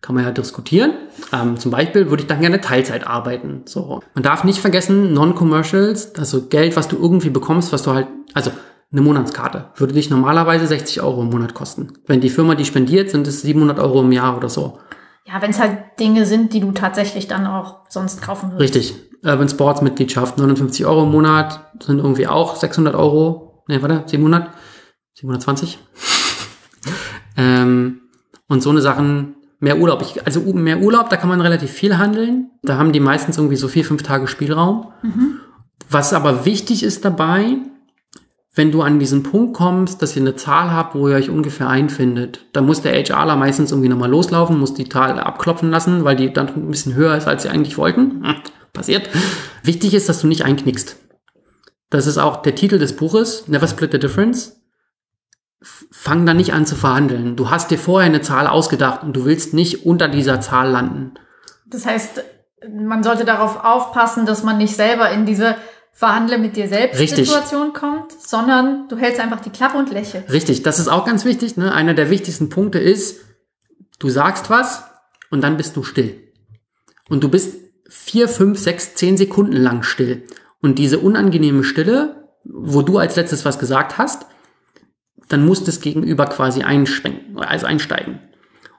kann man ja diskutieren. Ähm, zum Beispiel würde ich dann gerne Teilzeit arbeiten. So. Man darf nicht vergessen, Non-Commercials, also Geld, was du irgendwie bekommst, was du halt, also eine Monatskarte, würde dich normalerweise 60 Euro im Monat kosten. Wenn die Firma die spendiert, sind es 700 Euro im Jahr oder so. Ja, wenn es halt Dinge sind, die du tatsächlich dann auch sonst kaufen würdest. Richtig. Urban Sports Mitgliedschaft, 59 Euro im Monat, sind irgendwie auch 600 Euro. Ne, warte, 700? 720? (laughs) ähm, und so eine Sachen mehr Urlaub. Ich, also mehr Urlaub, da kann man relativ viel handeln. Da haben die meistens irgendwie so vier, fünf Tage Spielraum. Mhm. Was aber wichtig ist dabei, wenn du an diesen Punkt kommst, dass ihr eine Zahl habt, wo ihr euch ungefähr einfindet, dann muss der HRler meistens irgendwie nochmal loslaufen, muss die Zahl abklopfen lassen, weil die dann ein bisschen höher ist, als sie eigentlich wollten. Hm, (laughs) passiert. Wichtig ist, dass du nicht einknickst. Das ist auch der Titel des Buches, Never Split the Difference fang da nicht an zu verhandeln. Du hast dir vorher eine Zahl ausgedacht und du willst nicht unter dieser Zahl landen. Das heißt, man sollte darauf aufpassen, dass man nicht selber in diese Verhandle mit dir selbst Richtig. Situation kommt, sondern du hältst einfach die Klappe und lächelst. Richtig, das ist auch ganz wichtig. Ne? Einer der wichtigsten Punkte ist, du sagst was und dann bist du still. Und du bist vier, fünf, sechs, zehn Sekunden lang still. Und diese unangenehme Stille, wo du als letztes was gesagt hast, dann muss das Gegenüber quasi einschwenken, also einsteigen.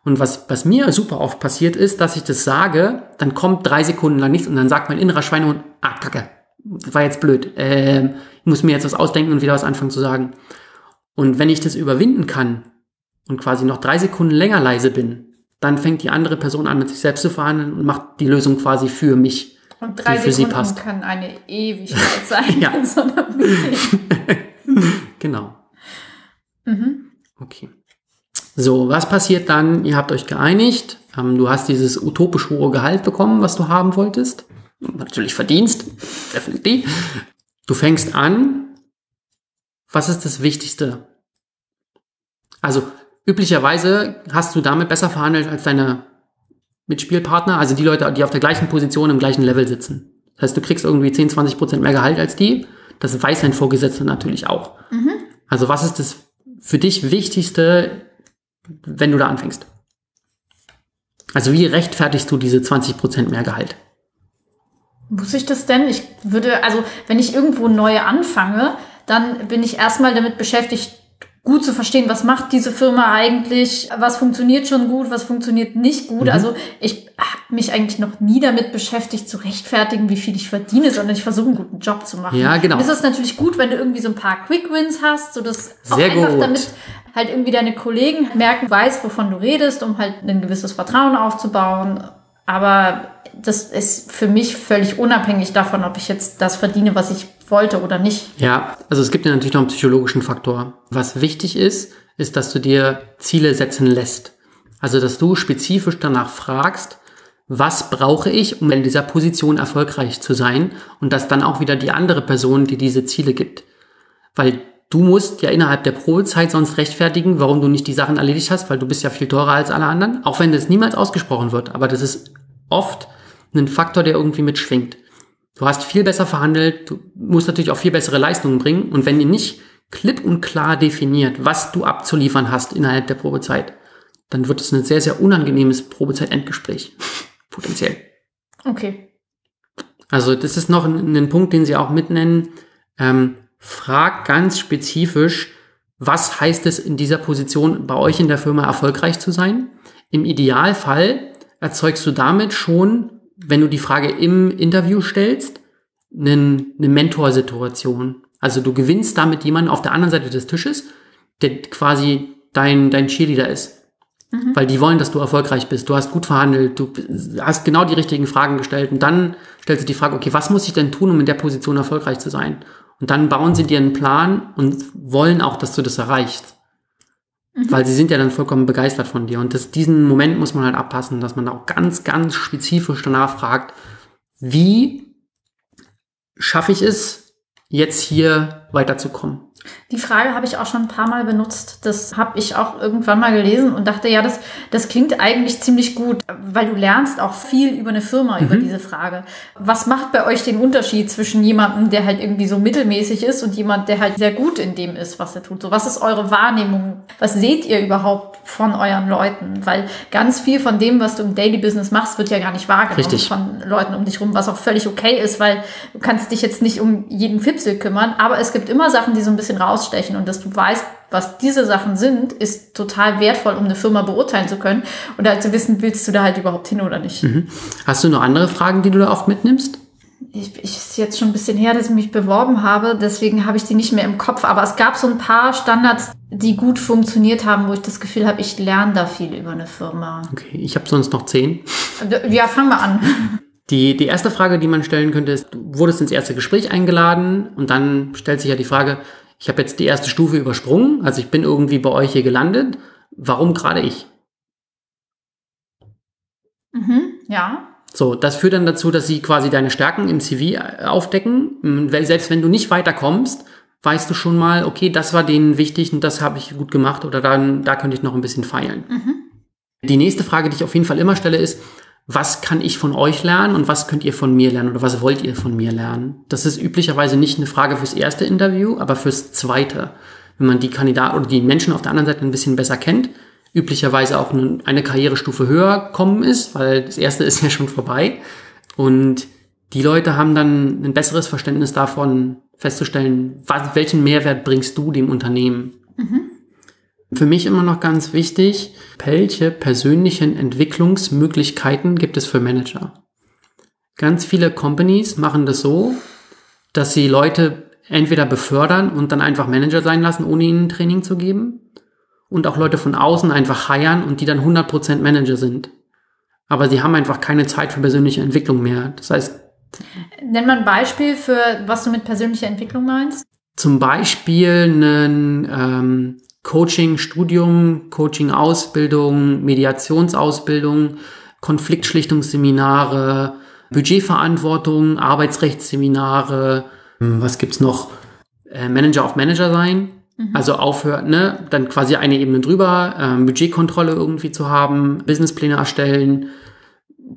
Und was, was mir super oft passiert ist, dass ich das sage, dann kommt drei Sekunden lang nichts und dann sagt mein innerer Schweinehund, ah, kacke, das war jetzt blöd, ähm, ich muss mir jetzt was ausdenken und wieder was anfangen zu sagen. Und wenn ich das überwinden kann und quasi noch drei Sekunden länger leise bin, dann fängt die andere Person an, mit sich selbst zu verhandeln und macht die Lösung quasi für mich. Und drei die für Sekunden sie passt. können eine (laughs) Ewigkeit sein ja. (laughs) (laughs) genau. Mhm. Okay. So, was passiert dann? Ihr habt euch geeinigt. Ähm, du hast dieses utopisch hohe Gehalt bekommen, was du haben wolltest. Natürlich verdienst. (laughs) Definitiv. Du fängst an. Was ist das Wichtigste? Also, üblicherweise hast du damit besser verhandelt als deine Mitspielpartner, also die Leute, die auf der gleichen Position im gleichen Level sitzen. Das heißt, du kriegst irgendwie 10, 20 Prozent mehr Gehalt als die. Das weiß dein Vorgesetzter natürlich auch. Mhm. Also was ist das für dich Wichtigste, wenn du da anfängst? Also wie rechtfertigst du diese 20% mehr Gehalt? Muss ich das denn? Ich würde, also wenn ich irgendwo neu anfange, dann bin ich erstmal damit beschäftigt, gut zu verstehen, was macht diese Firma eigentlich, was funktioniert schon gut, was funktioniert nicht gut. Mhm. Also ich habe mich eigentlich noch nie damit beschäftigt, zu rechtfertigen, wie viel ich verdiene, sondern ich versuche einen guten Job zu machen. Ja, genau. Und es ist natürlich gut, wenn du irgendwie so ein paar Quick Wins hast, so dass auch einfach gut. damit halt irgendwie deine Kollegen merken, weißt, wovon du redest, um halt ein gewisses Vertrauen aufzubauen. Aber das ist für mich völlig unabhängig davon, ob ich jetzt das verdiene, was ich wollte oder nicht. Ja, also es gibt ja natürlich noch einen psychologischen Faktor. Was wichtig ist, ist, dass du dir Ziele setzen lässt. Also, dass du spezifisch danach fragst, was brauche ich, um in dieser Position erfolgreich zu sein und dass dann auch wieder die andere Person dir diese Ziele gibt. Weil du musst ja innerhalb der Probezeit sonst rechtfertigen, warum du nicht die Sachen erledigt hast, weil du bist ja viel teurer als alle anderen, auch wenn das niemals ausgesprochen wird. Aber das ist oft ein Faktor, der irgendwie mitschwingt. Du hast viel besser verhandelt, du musst natürlich auch viel bessere Leistungen bringen. Und wenn ihr nicht klipp und klar definiert, was du abzuliefern hast innerhalb der Probezeit, dann wird es ein sehr, sehr unangenehmes Probezeit-Endgespräch. (laughs) Potenziell. Okay. Also das ist noch ein, ein Punkt, den Sie auch mitnennen. Ähm, frag ganz spezifisch, was heißt es in dieser Position bei euch in der Firma erfolgreich zu sein? Im Idealfall erzeugst du damit schon, wenn du die Frage im Interview stellst, eine, eine Mentorsituation. Also du gewinnst damit jemanden auf der anderen Seite des Tisches, der quasi dein, dein Cheerleader ist. Mhm. Weil die wollen, dass du erfolgreich bist. Du hast gut verhandelt, du hast genau die richtigen Fragen gestellt und dann stellst du die Frage, okay, was muss ich denn tun, um in der Position erfolgreich zu sein? Und dann bauen sie dir einen Plan und wollen auch, dass du das erreichst. Mhm. Weil sie sind ja dann vollkommen begeistert von dir. Und das, diesen Moment muss man halt abpassen, dass man auch ganz, ganz spezifisch danach fragt, wie schaffe ich es, jetzt hier weiterzukommen? Die Frage habe ich auch schon ein paar Mal benutzt. Das habe ich auch irgendwann mal gelesen und dachte, ja, das, das klingt eigentlich ziemlich gut, weil du lernst auch viel über eine Firma, mhm. über diese Frage. Was macht bei euch den Unterschied zwischen jemandem, der halt irgendwie so mittelmäßig ist und jemand, der halt sehr gut in dem ist, was er tut? So, was ist eure Wahrnehmung? Was seht ihr überhaupt von euren Leuten? Weil ganz viel von dem, was du im Daily Business machst, wird ja gar nicht wahrgenommen Richtig. von Leuten um dich rum, was auch völlig okay ist, weil du kannst dich jetzt nicht um jeden Fipsel kümmern, aber es gibt immer Sachen, die so ein bisschen bisschen rausstechen und dass du weißt, was diese Sachen sind, ist total wertvoll, um eine Firma beurteilen zu können und halt zu wissen, willst du da halt überhaupt hin oder nicht. Mhm. Hast du noch andere Fragen, die du da oft mitnimmst? Ich, ich ist jetzt schon ein bisschen her, dass ich mich beworben habe, deswegen habe ich die nicht mehr im Kopf. Aber es gab so ein paar Standards, die gut funktioniert haben, wo ich das Gefühl habe, ich lerne da viel über eine Firma. Okay, ich habe sonst noch zehn. Ja, fangen wir an. Die, die erste Frage, die man stellen könnte, ist, du wurdest ins erste Gespräch eingeladen und dann stellt sich ja die Frage, ich habe jetzt die erste Stufe übersprungen, also ich bin irgendwie bei euch hier gelandet. Warum gerade ich? Mhm, ja. So, das führt dann dazu, dass sie quasi deine Stärken im CV äh, aufdecken. Selbst wenn du nicht weiterkommst, weißt du schon mal, okay, das war denen wichtig und das habe ich gut gemacht oder dann, da könnte ich noch ein bisschen feilen. Mhm. Die nächste Frage, die ich auf jeden Fall immer stelle, ist, was kann ich von euch lernen und was könnt ihr von mir lernen oder was wollt ihr von mir lernen? Das ist üblicherweise nicht eine Frage fürs erste Interview, aber fürs zweite. Wenn man die Kandidaten oder die Menschen auf der anderen Seite ein bisschen besser kennt, üblicherweise auch eine Karrierestufe höher kommen ist, weil das erste (laughs) ist ja schon vorbei. Und die Leute haben dann ein besseres Verständnis davon, festzustellen, was, welchen Mehrwert bringst du dem Unternehmen? Mhm. Für mich immer noch ganz wichtig, welche persönlichen Entwicklungsmöglichkeiten gibt es für Manager? Ganz viele Companies machen das so, dass sie Leute entweder befördern und dann einfach Manager sein lassen, ohne ihnen Training zu geben. Und auch Leute von außen einfach heiern und die dann 100% Manager sind. Aber sie haben einfach keine Zeit für persönliche Entwicklung mehr. Das heißt. Nenn mal ein Beispiel für, was du mit persönlicher Entwicklung meinst. Zum Beispiel einen ähm, Coaching, Studium, Coaching, Ausbildung, Mediationsausbildung, Konfliktschlichtungsseminare, Budgetverantwortung, Arbeitsrechtsseminare, hm, was gibt's noch? Äh, Manager auf Manager sein. Mhm. Also aufhören, ne, dann quasi eine Ebene drüber, äh, Budgetkontrolle irgendwie zu haben, Businesspläne erstellen,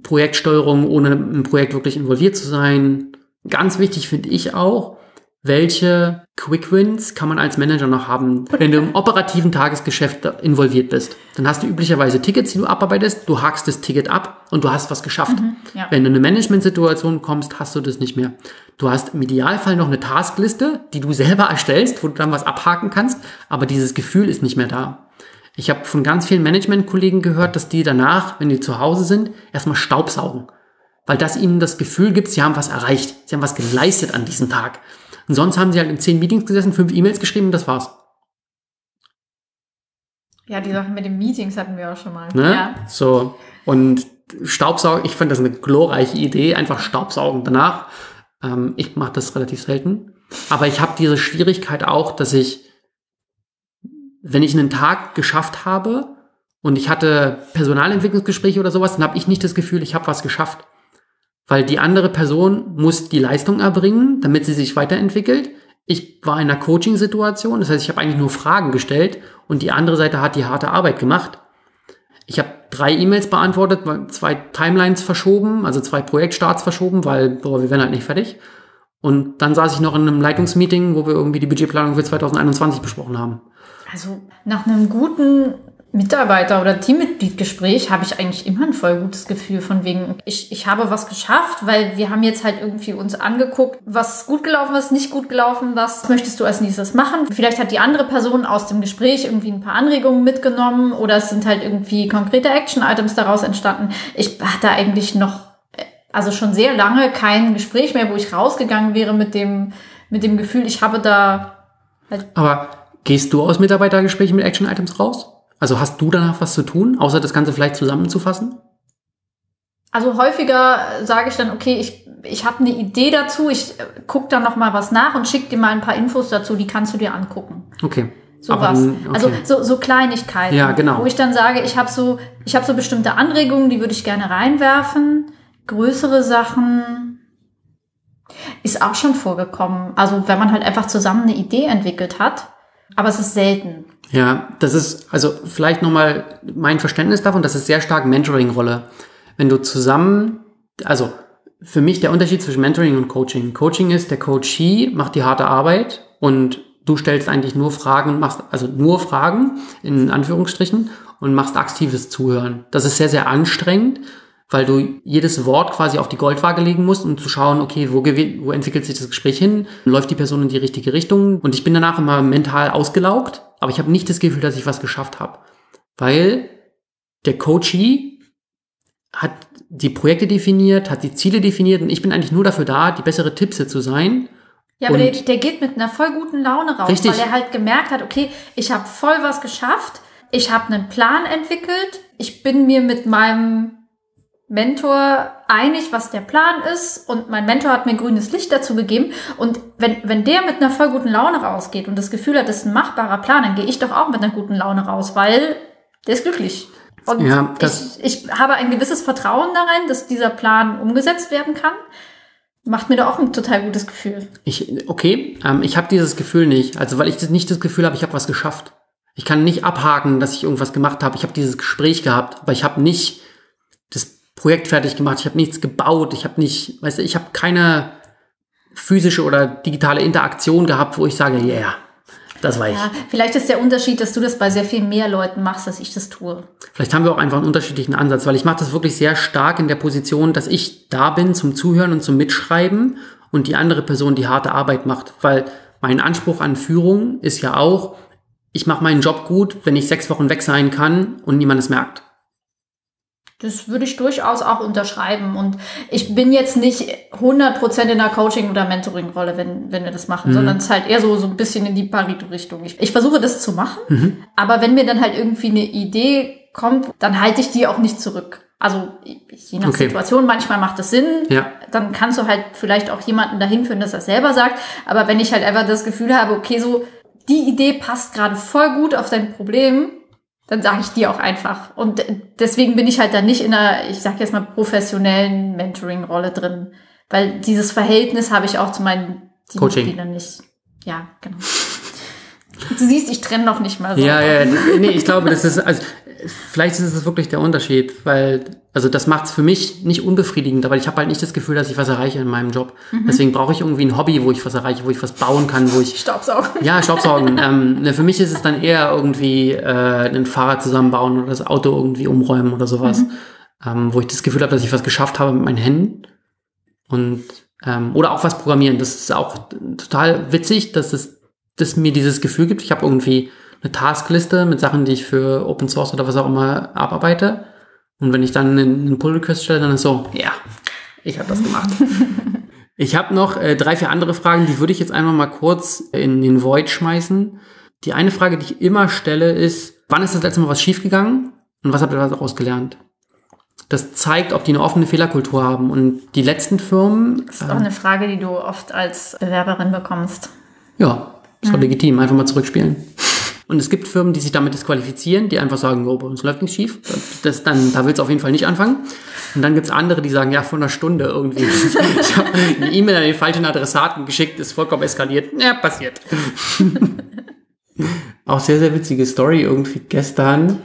Projektsteuerung, ohne im Projekt wirklich involviert zu sein. Ganz wichtig finde ich auch, welche Quick Wins kann man als Manager noch haben, wenn du im operativen Tagesgeschäft involviert bist? Dann hast du üblicherweise Tickets, die du abarbeitest, du hakst das Ticket ab und du hast was geschafft. Mhm, ja. Wenn du in eine Management-Situation kommst, hast du das nicht mehr. Du hast im Idealfall noch eine Taskliste, die du selber erstellst, wo du dann was abhaken kannst, aber dieses Gefühl ist nicht mehr da. Ich habe von ganz vielen Management-Kollegen gehört, dass die danach, wenn die zu Hause sind, erstmal Staubsaugen. Weil das ihnen das Gefühl gibt, sie haben was erreicht, sie haben was geleistet an diesem Tag. Und sonst haben sie halt in zehn Meetings gesessen, fünf E-Mails geschrieben und das war's. Ja, die Sachen mit den Meetings hatten wir auch schon mal. Ne? Ja. So. Und Staubsaugen, ich fand das eine glorreiche Idee, einfach Staubsaugen danach. Ähm, ich mache das relativ selten. Aber ich habe diese Schwierigkeit auch, dass ich, wenn ich einen Tag geschafft habe und ich hatte Personalentwicklungsgespräche oder sowas, dann habe ich nicht das Gefühl, ich habe was geschafft. Weil die andere Person muss die Leistung erbringen, damit sie sich weiterentwickelt. Ich war in einer Coaching-Situation, das heißt, ich habe eigentlich nur Fragen gestellt und die andere Seite hat die harte Arbeit gemacht. Ich habe drei E-Mails beantwortet, zwei Timelines verschoben, also zwei Projektstarts verschoben, weil boah, wir werden halt nicht fertig. Und dann saß ich noch in einem Leitungsmeeting, wo wir irgendwie die Budgetplanung für 2021 besprochen haben. Also nach einem guten Mitarbeiter- oder Teammitgliedgespräch habe ich eigentlich immer ein voll gutes Gefühl von wegen, ich, ich habe was geschafft, weil wir haben jetzt halt irgendwie uns angeguckt, was gut gelaufen, was nicht gut gelaufen, was möchtest du als nächstes machen. Vielleicht hat die andere Person aus dem Gespräch irgendwie ein paar Anregungen mitgenommen oder es sind halt irgendwie konkrete Action-Items daraus entstanden. Ich hatte eigentlich noch, also schon sehr lange kein Gespräch mehr, wo ich rausgegangen wäre mit dem, mit dem Gefühl, ich habe da halt Aber gehst du aus Mitarbeitergesprächen mit Action-Items raus? Also hast du danach was zu tun, außer das Ganze vielleicht zusammenzufassen? Also häufiger sage ich dann, okay, ich, ich habe eine Idee dazu, ich äh, gucke dann noch mal was nach und schicke dir mal ein paar Infos dazu, die kannst du dir angucken. Okay. Sowas. Okay. Also so, so Kleinigkeiten. Ja, genau. Wo ich dann sage, ich habe so, ich habe so bestimmte Anregungen, die würde ich gerne reinwerfen. Größere Sachen ist auch schon vorgekommen. Also wenn man halt einfach zusammen eine Idee entwickelt hat, aber es ist selten. Ja, das ist also vielleicht nochmal mein Verständnis davon, das ist sehr stark Mentoring-Rolle. Wenn du zusammen, also für mich der Unterschied zwischen Mentoring und Coaching. Coaching ist, der Coachee macht die harte Arbeit und du stellst eigentlich nur Fragen, machst also nur Fragen in Anführungsstrichen und machst aktives Zuhören. Das ist sehr, sehr anstrengend, weil du jedes Wort quasi auf die Goldwaage legen musst, um zu schauen, okay, wo, wo entwickelt sich das Gespräch hin? Läuft die Person in die richtige Richtung? Und ich bin danach immer mental ausgelaugt, aber ich habe nicht das Gefühl, dass ich was geschafft habe. Weil der Coachee hat die Projekte definiert, hat die Ziele definiert und ich bin eigentlich nur dafür da, die bessere Tippse zu sein. Ja, aber der, der geht mit einer voll guten Laune raus, richtig. weil er halt gemerkt hat, okay, ich habe voll was geschafft, ich habe einen Plan entwickelt, ich bin mir mit meinem Mentor einig, was der Plan ist und mein Mentor hat mir grünes Licht dazu gegeben und wenn, wenn der mit einer voll guten Laune rausgeht und das Gefühl hat, das ist ein machbarer Plan, dann gehe ich doch auch mit einer guten Laune raus, weil der ist glücklich. Und ja, ich, ich habe ein gewisses Vertrauen darin, dass dieser Plan umgesetzt werden kann. Macht mir da auch ein total gutes Gefühl. Ich, okay, ähm, ich habe dieses Gefühl nicht. Also weil ich das nicht das Gefühl habe, ich habe was geschafft. Ich kann nicht abhaken, dass ich irgendwas gemacht habe. Ich habe dieses Gespräch gehabt, aber ich habe nicht Projekt fertig gemacht, ich habe nichts gebaut, ich habe nicht, weißt du, ich habe keine physische oder digitale Interaktion gehabt, wo ich sage, ja, yeah, das war ich. Ja, vielleicht ist der Unterschied, dass du das bei sehr viel mehr Leuten machst, als ich das tue. Vielleicht haben wir auch einfach einen unterschiedlichen Ansatz, weil ich mache das wirklich sehr stark in der Position, dass ich da bin zum Zuhören und zum Mitschreiben und die andere Person die harte Arbeit macht, weil mein Anspruch an Führung ist ja auch, ich mache meinen Job gut, wenn ich sechs Wochen weg sein kann und niemand es merkt. Das würde ich durchaus auch unterschreiben. Und ich bin jetzt nicht 100% in der Coaching- oder Mentoring-Rolle, wenn, wenn wir das machen, mhm. sondern es ist halt eher so, so ein bisschen in die Parito-Richtung. Ich, ich versuche das zu machen, mhm. aber wenn mir dann halt irgendwie eine Idee kommt, dann halte ich die auch nicht zurück. Also je nach okay. Situation, manchmal macht es Sinn. Ja. Dann kannst du halt vielleicht auch jemanden dahin führen, dass er selber sagt. Aber wenn ich halt einfach das Gefühl habe, okay, so die Idee passt gerade voll gut auf dein Problem, dann sage ich dir auch einfach. Und deswegen bin ich halt dann nicht in einer, ich sag jetzt mal, professionellen Mentoring-Rolle drin. Weil dieses Verhältnis habe ich auch zu meinen Teammitgliedern nicht. Ja, genau. Du siehst, ich trenne noch nicht mal so. Ja, ja, nee, ich glaube, das ist, also, vielleicht ist es wirklich der Unterschied, weil, also das macht es für mich nicht unbefriedigend, aber ich habe halt nicht das Gefühl, dass ich was erreiche in meinem Job. Mhm. Deswegen brauche ich irgendwie ein Hobby, wo ich was erreiche, wo ich was bauen kann, wo ich... Staubsaugen. Ja, Staubsaugen. (laughs) ähm, ne, für mich ist es dann eher irgendwie äh, ein Fahrrad zusammenbauen oder das Auto irgendwie umräumen oder sowas, mhm. ähm, wo ich das Gefühl habe, dass ich was geschafft habe mit meinen Händen. Und ähm, oder auch was programmieren. Das ist auch total witzig, dass es das mir dieses Gefühl gibt. Ich habe irgendwie eine Taskliste mit Sachen, die ich für Open Source oder was auch immer abarbeite. Und wenn ich dann einen Pull Request stelle, dann ist so, ja, ich habe das gemacht. (laughs) ich habe noch äh, drei, vier andere Fragen, die würde ich jetzt einmal mal kurz in den Void schmeißen. Die eine Frage, die ich immer stelle, ist, wann ist das letzte Mal was schiefgegangen und was habt ihr daraus gelernt? Das zeigt, ob die eine offene Fehlerkultur haben. Und die letzten Firmen. Das ist auch äh, eine Frage, die du oft als Bewerberin bekommst. Ja, ist mhm. legitim. Einfach mal zurückspielen. Und es gibt Firmen, die sich damit disqualifizieren, die einfach sagen, oh, bei uns läuft nichts schief. Das, dann, da willst du auf jeden Fall nicht anfangen. Und dann gibt's andere, die sagen, ja, vor einer Stunde irgendwie. (laughs) ich habe eine E-Mail an den falschen Adressaten geschickt, ist vollkommen eskaliert. Ja, passiert. Auch sehr, sehr witzige Story. Irgendwie gestern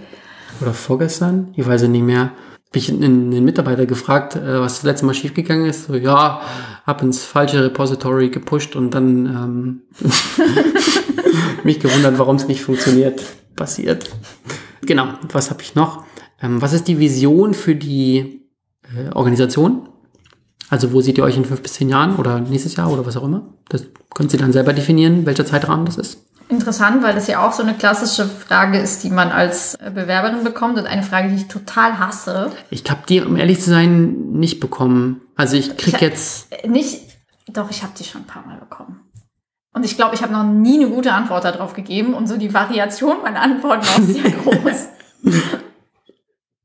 oder vorgestern, ich weiß es nicht mehr, habe ich einen, Mitarbeiter gefragt, äh, was das letzte Mal schiefgegangen ist. So, ja, hab ins falsche Repository gepusht und dann ähm, (laughs) mich gewundert, warum es nicht funktioniert. Passiert. Genau, was habe ich noch? Ähm, was ist die Vision für die äh, Organisation? Also wo seht ihr euch in fünf bis zehn Jahren oder nächstes Jahr oder was auch immer? Das können Sie dann selber definieren, welcher Zeitrahmen das ist. Interessant, weil das ja auch so eine klassische Frage ist, die man als Bewerberin bekommt und eine Frage, die ich total hasse. Ich habe die, um ehrlich zu sein, nicht bekommen. Also ich krieg ich, jetzt... Nicht, doch, ich habe die schon ein paar Mal bekommen. Und ich glaube, ich habe noch nie eine gute Antwort darauf gegeben und so die Variation meiner Antworten auch sehr (laughs) groß.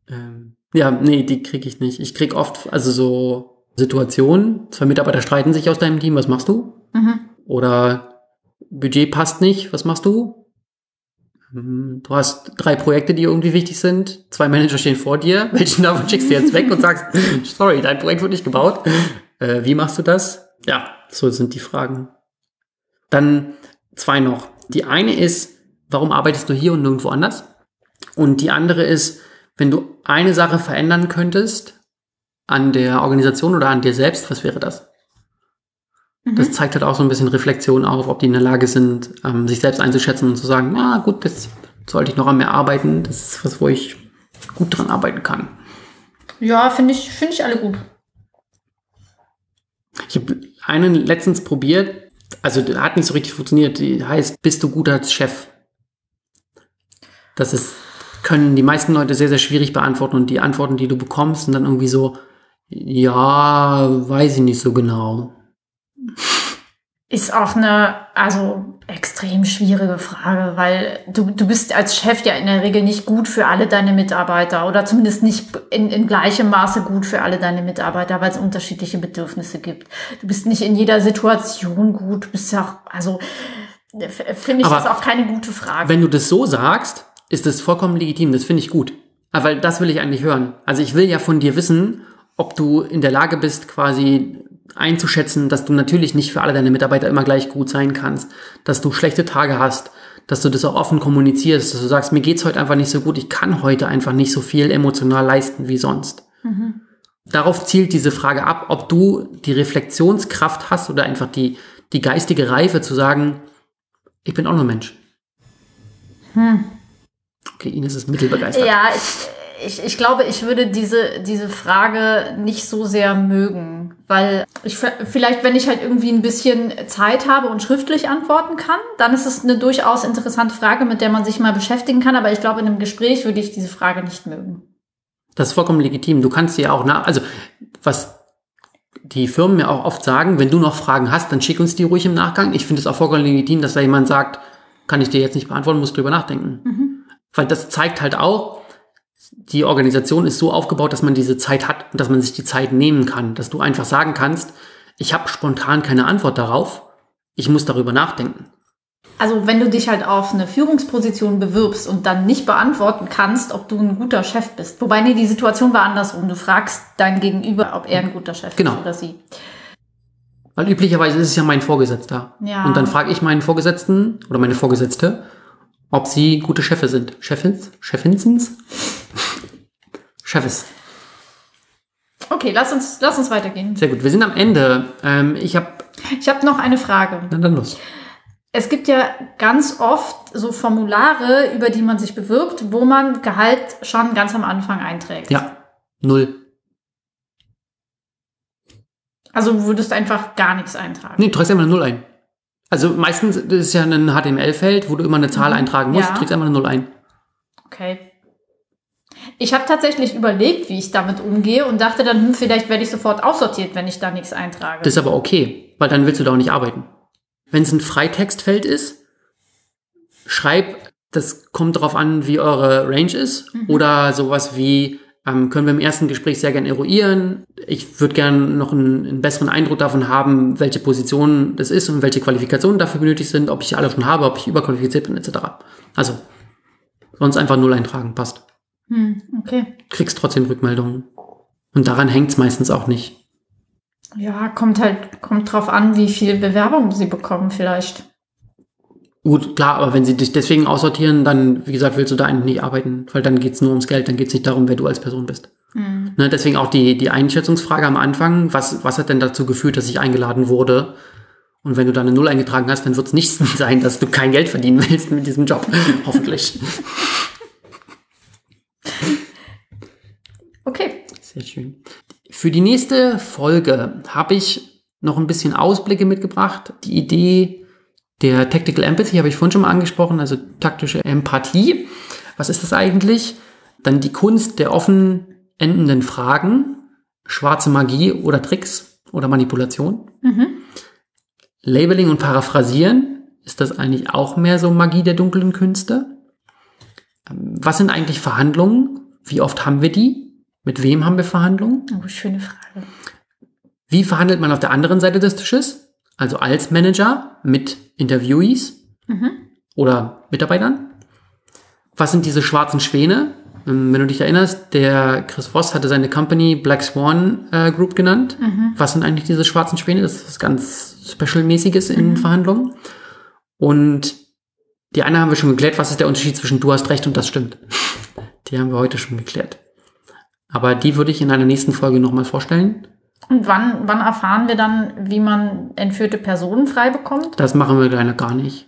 ähm, ja, nee, die kriege ich nicht. Ich krieg oft, also so Situationen, zwei Mitarbeiter streiten sich aus deinem Team, was machst du? Mhm. Oder Budget passt nicht, was machst du? Hm, du hast drei Projekte, die irgendwie wichtig sind. Zwei Manager stehen vor dir. (laughs) Welchen davon schickst du jetzt weg und sagst, (laughs) sorry, dein Projekt wird nicht gebaut. Äh, wie machst du das? Ja, so sind die Fragen. Dann zwei noch. Die eine ist, warum arbeitest du hier und nirgendwo anders? Und die andere ist, wenn du eine Sache verändern könntest an der Organisation oder an dir selbst, was wäre das? Das mhm. zeigt halt auch so ein bisschen Reflexion auf, ob die in der Lage sind, ähm, sich selbst einzuschätzen und zu sagen, na gut, das sollte ich noch an mir arbeiten. Das ist was, wo ich gut dran arbeiten kann. Ja, finde ich, finde ich alle gut. Ich habe einen letztens probiert, also hat nicht so richtig funktioniert. Die heißt, bist du gut als Chef? Das ist, können die meisten Leute sehr, sehr schwierig beantworten und die Antworten, die du bekommst, sind dann irgendwie so, ja, weiß ich nicht so genau. Ist auch eine, also extrem schwierige Frage, weil du, du bist als Chef ja in der Regel nicht gut für alle deine Mitarbeiter oder zumindest nicht in, in gleichem Maße gut für alle deine Mitarbeiter, weil es unterschiedliche Bedürfnisse gibt. Du bist nicht in jeder Situation gut, du bist ja auch, also finde ich Aber das auch keine gute Frage. Wenn du das so sagst, ist das vollkommen legitim, das finde ich gut. weil das will ich eigentlich hören. Also ich will ja von dir wissen, ob du in der Lage bist, quasi einzuschätzen, dass du natürlich nicht für alle deine Mitarbeiter immer gleich gut sein kannst, dass du schlechte Tage hast, dass du das auch offen kommunizierst, dass du sagst, mir geht's heute einfach nicht so gut, ich kann heute einfach nicht so viel emotional leisten wie sonst. Mhm. Darauf zielt diese Frage ab, ob du die Reflexionskraft hast oder einfach die, die geistige Reife zu sagen, ich bin auch nur Mensch. Hm. Okay, Ines ist mittelbegeistert. Ja, ich, ich, ich glaube, ich würde diese, diese Frage nicht so sehr mögen, weil ich vielleicht, wenn ich halt irgendwie ein bisschen Zeit habe und schriftlich antworten kann, dann ist es eine durchaus interessante Frage, mit der man sich mal beschäftigen kann. Aber ich glaube, in einem Gespräch würde ich diese Frage nicht mögen. Das ist vollkommen legitim. Du kannst ja auch nach, also was die Firmen mir auch oft sagen, wenn du noch Fragen hast, dann schick uns die ruhig im Nachgang. Ich finde es auch vollkommen legitim, dass da jemand sagt, kann ich dir jetzt nicht beantworten, muss drüber nachdenken. Mhm. Weil das zeigt halt auch, die Organisation ist so aufgebaut, dass man diese Zeit hat und dass man sich die Zeit nehmen kann, dass du einfach sagen kannst, ich habe spontan keine Antwort darauf, ich muss darüber nachdenken. Also wenn du dich halt auf eine Führungsposition bewirbst und dann nicht beantworten kannst, ob du ein guter Chef bist. Wobei, nee, die Situation war andersrum. Du fragst dein Gegenüber, ob er ein guter Chef genau. ist oder sie. Weil üblicherweise ist es ja mein Vorgesetzter. Ja. Und dann frage ich meinen Vorgesetzten oder meine Vorgesetzte, ob sie gute Chefe sind. Chefins? Chefinsens? Chefs. Okay, lass uns, lass uns weitergehen. Sehr gut. Wir sind am Ende. Ähm, ich habe ich hab noch eine Frage. Na dann los. Es gibt ja ganz oft so Formulare, über die man sich bewirbt, wo man Gehalt schon ganz am Anfang einträgt. Ja, null. Also du würdest einfach gar nichts eintragen. Nee, du trägst immer eine Null ein. Also meistens ist ja ein HTML-Feld, wo du immer eine Zahl mhm. eintragen musst, ja. du trägst einfach eine Null ein. Okay. Ich habe tatsächlich überlegt, wie ich damit umgehe und dachte dann, hm, vielleicht werde ich sofort aussortiert, wenn ich da nichts eintrage. Das ist aber okay, weil dann willst du da auch nicht arbeiten. Wenn es ein Freitextfeld ist, schreib, das kommt darauf an, wie eure Range ist. Mhm. Oder sowas wie, ähm, können wir im ersten Gespräch sehr gerne eruieren. Ich würde gerne noch einen, einen, besseren Eindruck davon haben, welche Position das ist und welche Qualifikationen dafür benötigt sind, ob ich alle schon habe, ob ich überqualifiziert bin, etc. Also, sonst einfach null eintragen, passt. Hm, okay. Kriegst trotzdem Rückmeldungen. Und daran hängt es meistens auch nicht. Ja, kommt halt, kommt drauf an, wie viel Bewerbung sie bekommen vielleicht. Gut, klar, aber wenn sie dich deswegen aussortieren, dann, wie gesagt, willst du da eigentlich nicht arbeiten, weil dann geht's nur ums Geld, dann geht's nicht darum, wer du als Person bist. Mhm. Ne, deswegen auch die, die Einschätzungsfrage am Anfang, was, was hat denn dazu geführt, dass ich eingeladen wurde? Und wenn du da eine Null eingetragen hast, dann wird's nicht (laughs) sein, dass du kein Geld verdienen willst mit diesem Job. (laughs) Hoffentlich. Schön. Für die nächste Folge habe ich noch ein bisschen Ausblicke mitgebracht. Die Idee der Tactical Empathy habe ich vorhin schon mal angesprochen, also taktische Empathie. Was ist das eigentlich? Dann die Kunst der offen endenden Fragen, schwarze Magie oder Tricks oder Manipulation. Mhm. Labeling und Paraphrasieren, ist das eigentlich auch mehr so Magie der dunklen Künste? Was sind eigentlich Verhandlungen? Wie oft haben wir die? Mit wem haben wir Verhandlungen? Oh, schöne Frage. Wie verhandelt man auf der anderen Seite des Tisches? Also als Manager mit Interviewees mhm. oder Mitarbeitern? Was sind diese schwarzen Schwäne? Ähm, wenn du dich erinnerst, der Chris Voss hatte seine Company Black Swan äh, Group genannt. Mhm. Was sind eigentlich diese schwarzen Schwäne? Das ist was ganz Special-mäßiges in mhm. Verhandlungen. Und die eine haben wir schon geklärt. Was ist der Unterschied zwischen du hast recht und das stimmt? Die haben wir heute schon geklärt. Aber die würde ich in einer nächsten Folge nochmal vorstellen. Und wann, wann erfahren wir dann, wie man entführte Personen frei bekommt? Das machen wir leider gar nicht.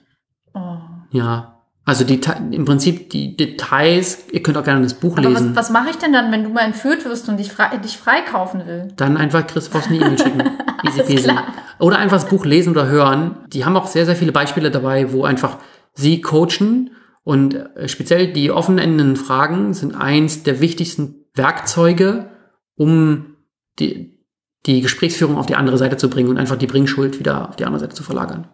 Oh. Ja, also die, im Prinzip die Details, ihr könnt auch gerne das Buch Aber lesen. Was, was mache ich denn dann, wenn du mal entführt wirst und dich, frei, dich freikaufen will? Dann einfach Chris Voss eine E-Mail schicken. (laughs) Easy peasy. Oder einfach das Buch lesen oder hören. Die haben auch sehr, sehr viele Beispiele dabei, wo einfach sie coachen und äh, speziell die offen endenden Fragen sind eins der wichtigsten Werkzeuge, um die, die Gesprächsführung auf die andere Seite zu bringen und einfach die Bringschuld wieder auf die andere Seite zu verlagern.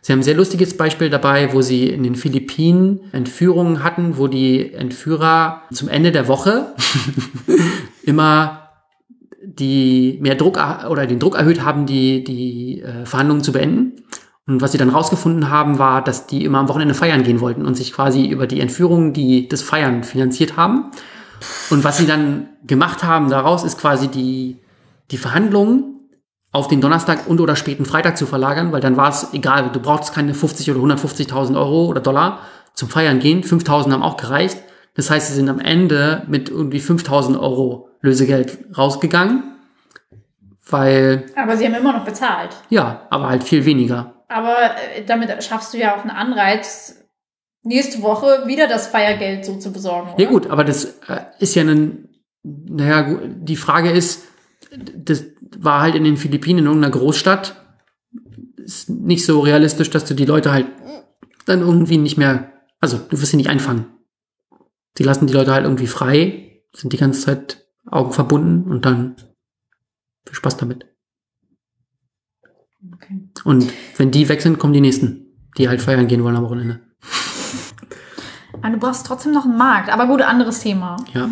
Sie haben ein sehr lustiges Beispiel dabei, wo sie in den Philippinen Entführungen hatten, wo die Entführer zum Ende der Woche (laughs) immer die mehr Druck oder den Druck erhöht haben, die, die äh, Verhandlungen zu beenden. Und was sie dann rausgefunden haben, war, dass die immer am Wochenende feiern gehen wollten und sich quasi über die Entführungen, die das Feiern finanziert haben. Und was sie dann gemacht haben daraus, ist quasi die, die Verhandlungen auf den Donnerstag und oder späten Freitag zu verlagern, weil dann war es egal, du brauchst keine 50 oder 150.000 Euro oder Dollar zum Feiern gehen. 5.000 haben auch gereicht. Das heißt, sie sind am Ende mit irgendwie 5.000 Euro Lösegeld rausgegangen, weil... Aber sie haben immer noch bezahlt. Ja, aber halt viel weniger. Aber äh, damit schaffst du ja auch einen Anreiz, nächste Woche wieder das Feiergeld so zu besorgen. Oder? Ja gut, aber das äh, ist ja ein, naja, die Frage ist, das war halt in den Philippinen in irgendeiner Großstadt. Ist nicht so realistisch, dass du die Leute halt dann irgendwie nicht mehr, also du wirst sie nicht einfangen. Sie lassen die Leute halt irgendwie frei, sind die ganze Zeit Augen verbunden und dann viel Spaß damit. Okay. Und wenn die weg sind, kommen die nächsten, die halt feiern gehen wollen am Wochenende. Aber du brauchst trotzdem noch einen Markt. Aber gut, anderes Thema. Ja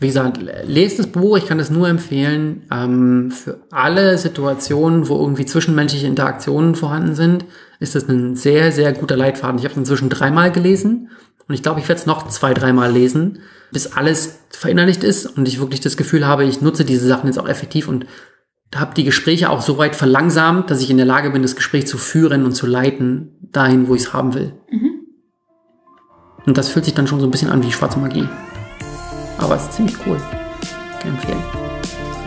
wie gesagt, lest das Buch, ich kann es nur empfehlen, ähm, für alle Situationen, wo irgendwie zwischenmenschliche Interaktionen vorhanden sind, ist das ein sehr, sehr guter Leitfaden. Ich habe es inzwischen dreimal gelesen und ich glaube, ich werde es noch zwei, dreimal lesen, bis alles verinnerlicht ist und ich wirklich das Gefühl habe, ich nutze diese Sachen jetzt auch effektiv und habe die Gespräche auch so weit verlangsamt, dass ich in der Lage bin, das Gespräch zu führen und zu leiten, dahin, wo ich es haben will. Mhm. Und das fühlt sich dann schon so ein bisschen an wie schwarze Magie. Aber es ist ziemlich cool. Kann empfehlen.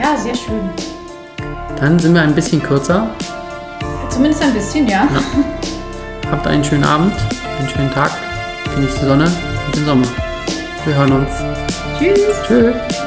Ja, sehr schön. Dann sind wir ein bisschen kürzer. Zumindest ein bisschen, ja. ja. Habt einen schönen Abend, einen schönen Tag. Genießt die Sonne und den Sommer. Wir hören uns. Tschüss. Tschüss.